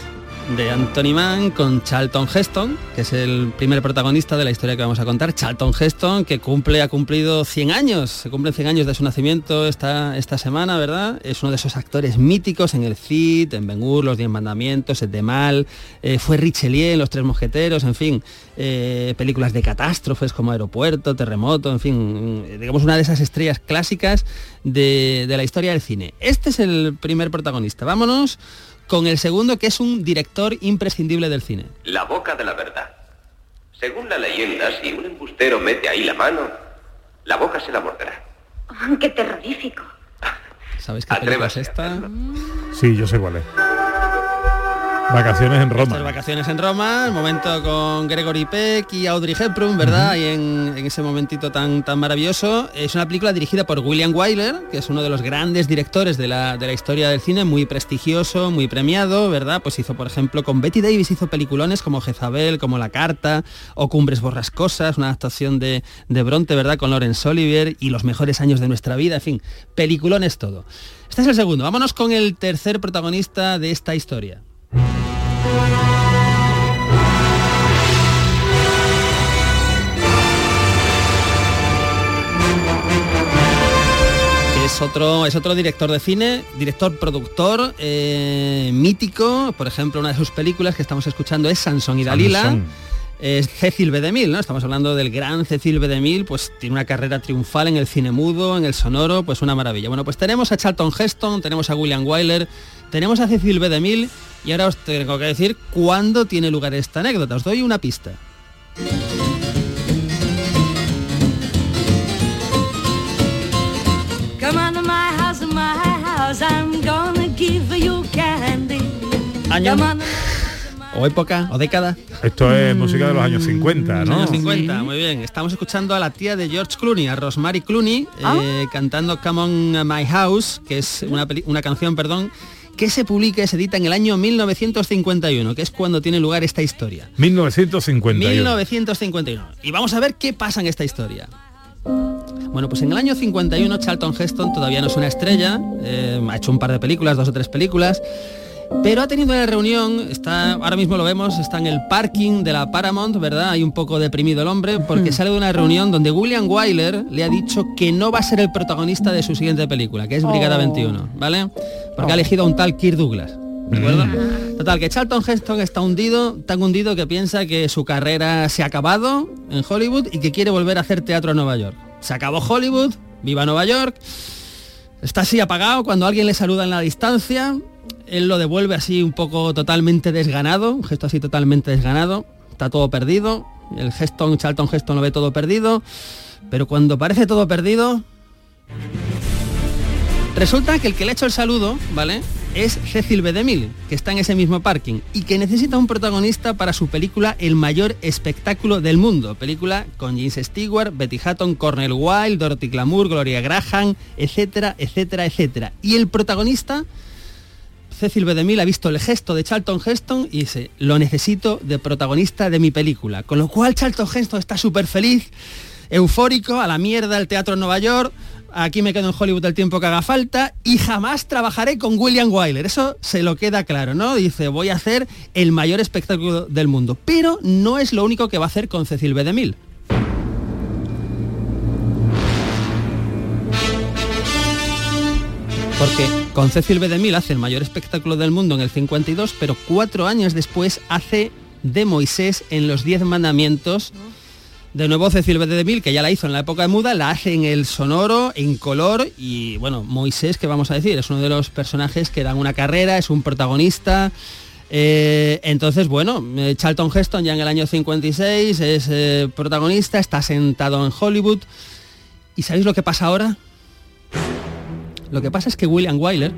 de Anthony Mann con Charlton Heston, que es el primer protagonista de la historia que vamos a contar. Charlton Heston, que cumple, ha cumplido 100 años, se cumplen 100 años de su nacimiento esta, esta semana, ¿verdad? Es uno de esos actores míticos en el Cid, en Ben Hur, Los Diez Mandamientos, El de Mal, eh, fue Richelieu en Los Tres Mosqueteros, en fin, eh, películas de catástrofes como Aeropuerto, Terremoto, en fin, eh, digamos una de esas estrellas clásicas de, de la historia del cine. Este es el primer protagonista. Vámonos con el segundo que es un director imprescindible del cine. La boca de la verdad. Según la leyenda, si un embustero mete ahí la mano, la boca se la morderá. Oh, ¡Qué terrorífico! ¿Sabes qué película es esta? Sí, yo sé cuál es. Vacaciones en Roma. Estas vacaciones en Roma, el momento con Gregory Peck y Audrey Hepburn, ¿verdad? Y en, en ese momentito tan, tan maravilloso. Es una película dirigida por William Wyler, que es uno de los grandes directores de la, de la historia del cine, muy prestigioso, muy premiado, ¿verdad? Pues hizo, por ejemplo, con Betty Davis hizo peliculones como Jezabel, como La Carta, o Cumbres Borrascosas, una adaptación de, de Bronte, ¿verdad? Con Laurence Olivier y Los mejores años de nuestra vida, en fin, peliculones todo. Este es el segundo. Vámonos con el tercer protagonista de esta historia. Es otro, es otro director de cine, director productor, eh, mítico. Por ejemplo, una de sus películas que estamos escuchando es Sansón y Dalila. Es Cecil B. DeMille, ¿no? Estamos hablando del gran Cecil B. DeMille, pues tiene una carrera triunfal en el cine mudo, en el sonoro, pues una maravilla. Bueno, pues tenemos a Charlton Heston, tenemos a William Wyler, tenemos a Cecil B. DeMille y ahora os tengo que decir cuándo tiene lugar esta anécdota. Os doy una pista. Año o época o década. Esto es música de los años 50, Los ¿no? años 50, muy bien. Estamos escuchando a la tía de George Clooney, a Rosemary Clooney, eh, cantando Come on My House, que es una canción, perdón, que se publica y se edita en el año 1951, que es cuando tiene lugar esta historia. 1951. 1951. Y vamos a ver qué pasa en esta historia. Bueno, pues en el año 51 Charlton Heston todavía no es una estrella, eh, ha hecho un par de películas, dos o tres películas, pero ha tenido una reunión, está, ahora mismo lo vemos, está en el parking de la Paramount, ¿verdad? Hay un poco deprimido el hombre porque sale de una reunión donde William Wyler le ha dicho que no va a ser el protagonista de su siguiente película, que es Brigada Oh. 21, ¿vale? Porque ha elegido a un tal Kirk Douglas. ¿De acuerdo? Total, que Charlton Heston está hundido, tan hundido que piensa que su carrera se ha acabado en Hollywood y que quiere volver a hacer teatro en Nueva York. Se acabó Hollywood, viva Nueva York, está así apagado cuando alguien le saluda en la distancia, él lo devuelve así un poco totalmente desganado, un gesto así totalmente desganado, está todo perdido, el Heston, Charlton Heston lo ve todo perdido, pero cuando parece todo perdido, resulta que el que le ha hecho el saludo, ¿vale? Es Cecil B. DeMille, que está en ese mismo parking y que necesita un protagonista para su película El mayor espectáculo del mundo. Película con James Stewart, Betty Hatton, Cornel Wilde, Dorothy Glamour, Gloria Graham, etcétera, etcétera, etcétera. Y el protagonista, Cecil B. DeMille, ha visto el gesto de Charlton Heston y dice, lo necesito de protagonista de mi película. Con lo cual Charlton Heston está súper feliz, eufórico, a la mierda el teatro en Nueva York, aquí me quedo en Hollywood el tiempo que haga falta y jamás trabajaré con William Wyler. Eso se lo queda claro, ¿no? Dice, voy a hacer el mayor espectáculo del mundo. Pero no es lo único que va a hacer con Cecil B. DeMille. Porque con Cecil B. DeMille hace el mayor espectáculo del mundo en el 52, pero cuatro años después hace de Moisés en los Diez Mandamientos. De nuevo Cecil B. DeMille, que ya la hizo en la época de muda, la hace en el sonoro, en color y bueno, Moisés, que vamos a decir, es uno de los personajes que dan una carrera, es un protagonista. Eh, entonces, bueno, eh, Charlton Heston ya en el año 56 es eh, protagonista, está sentado en Hollywood. ¿Y sabéis lo que pasa ahora? Lo que pasa es que William Wyler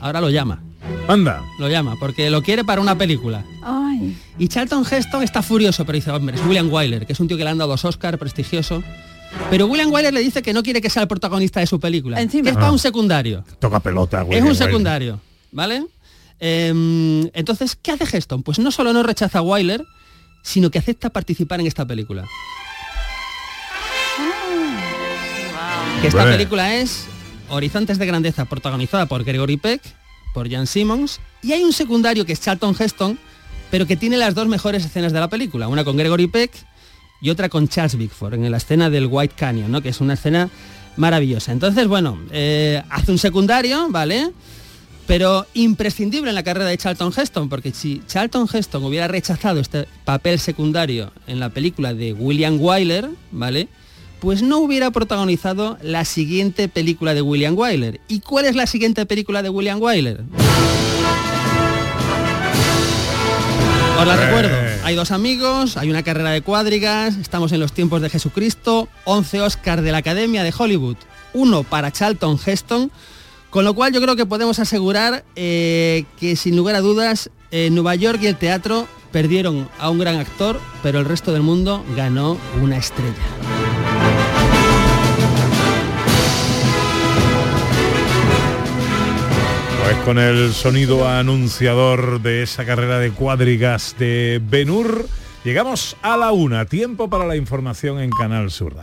ahora lo llama. Anda. Lo llama, porque lo quiere para una película. Y Charlton Heston está furioso, pero dice, hombre, es William Wyler, que es un tío que le han dado dos Oscar, prestigioso. Pero William Wyler le dice que no quiere que sea el protagonista de su película. Que es para Ah. un secundario. Toca pelota, güey. es un secundario, ¿vale? Em, entonces, ¿qué hace Heston? Pues no solo no rechaza a Wyler, sino que acepta participar en esta película. Que esta película es Horizontes de Grandeza, protagonizada por Gregory Peck, por Jan Simmons, y hay un secundario que es Charlton Heston, pero que tiene las dos mejores escenas de la película, una con Gregory Peck y otra con Charles Bickford, en la escena del White Canyon, ¿no? que es una escena maravillosa. Entonces, bueno, eh, hace un secundario, ¿vale? Pero imprescindible en la carrera de Charlton Heston, porque si Charlton Heston hubiera rechazado este papel secundario en la película de William Wyler, ¿vale? Pues no hubiera protagonizado la siguiente película de William Wyler. ¿Y cuál es la siguiente película de William Wyler? Os la recuerdo. Hay dos amigos, hay una carrera de cuadrigas, estamos en los tiempos de Jesucristo, 11 Oscars de la Academia de Hollywood, uno para Charlton Heston, con lo cual yo creo que podemos asegurar eh, que sin lugar a dudas eh, Nueva York y el teatro perdieron a un gran actor, pero el resto del mundo ganó una estrella. Con el sonido anunciador de esa carrera de cuadrigas de Benur, llegamos a la una. Tiempo para la información en Canal Sur.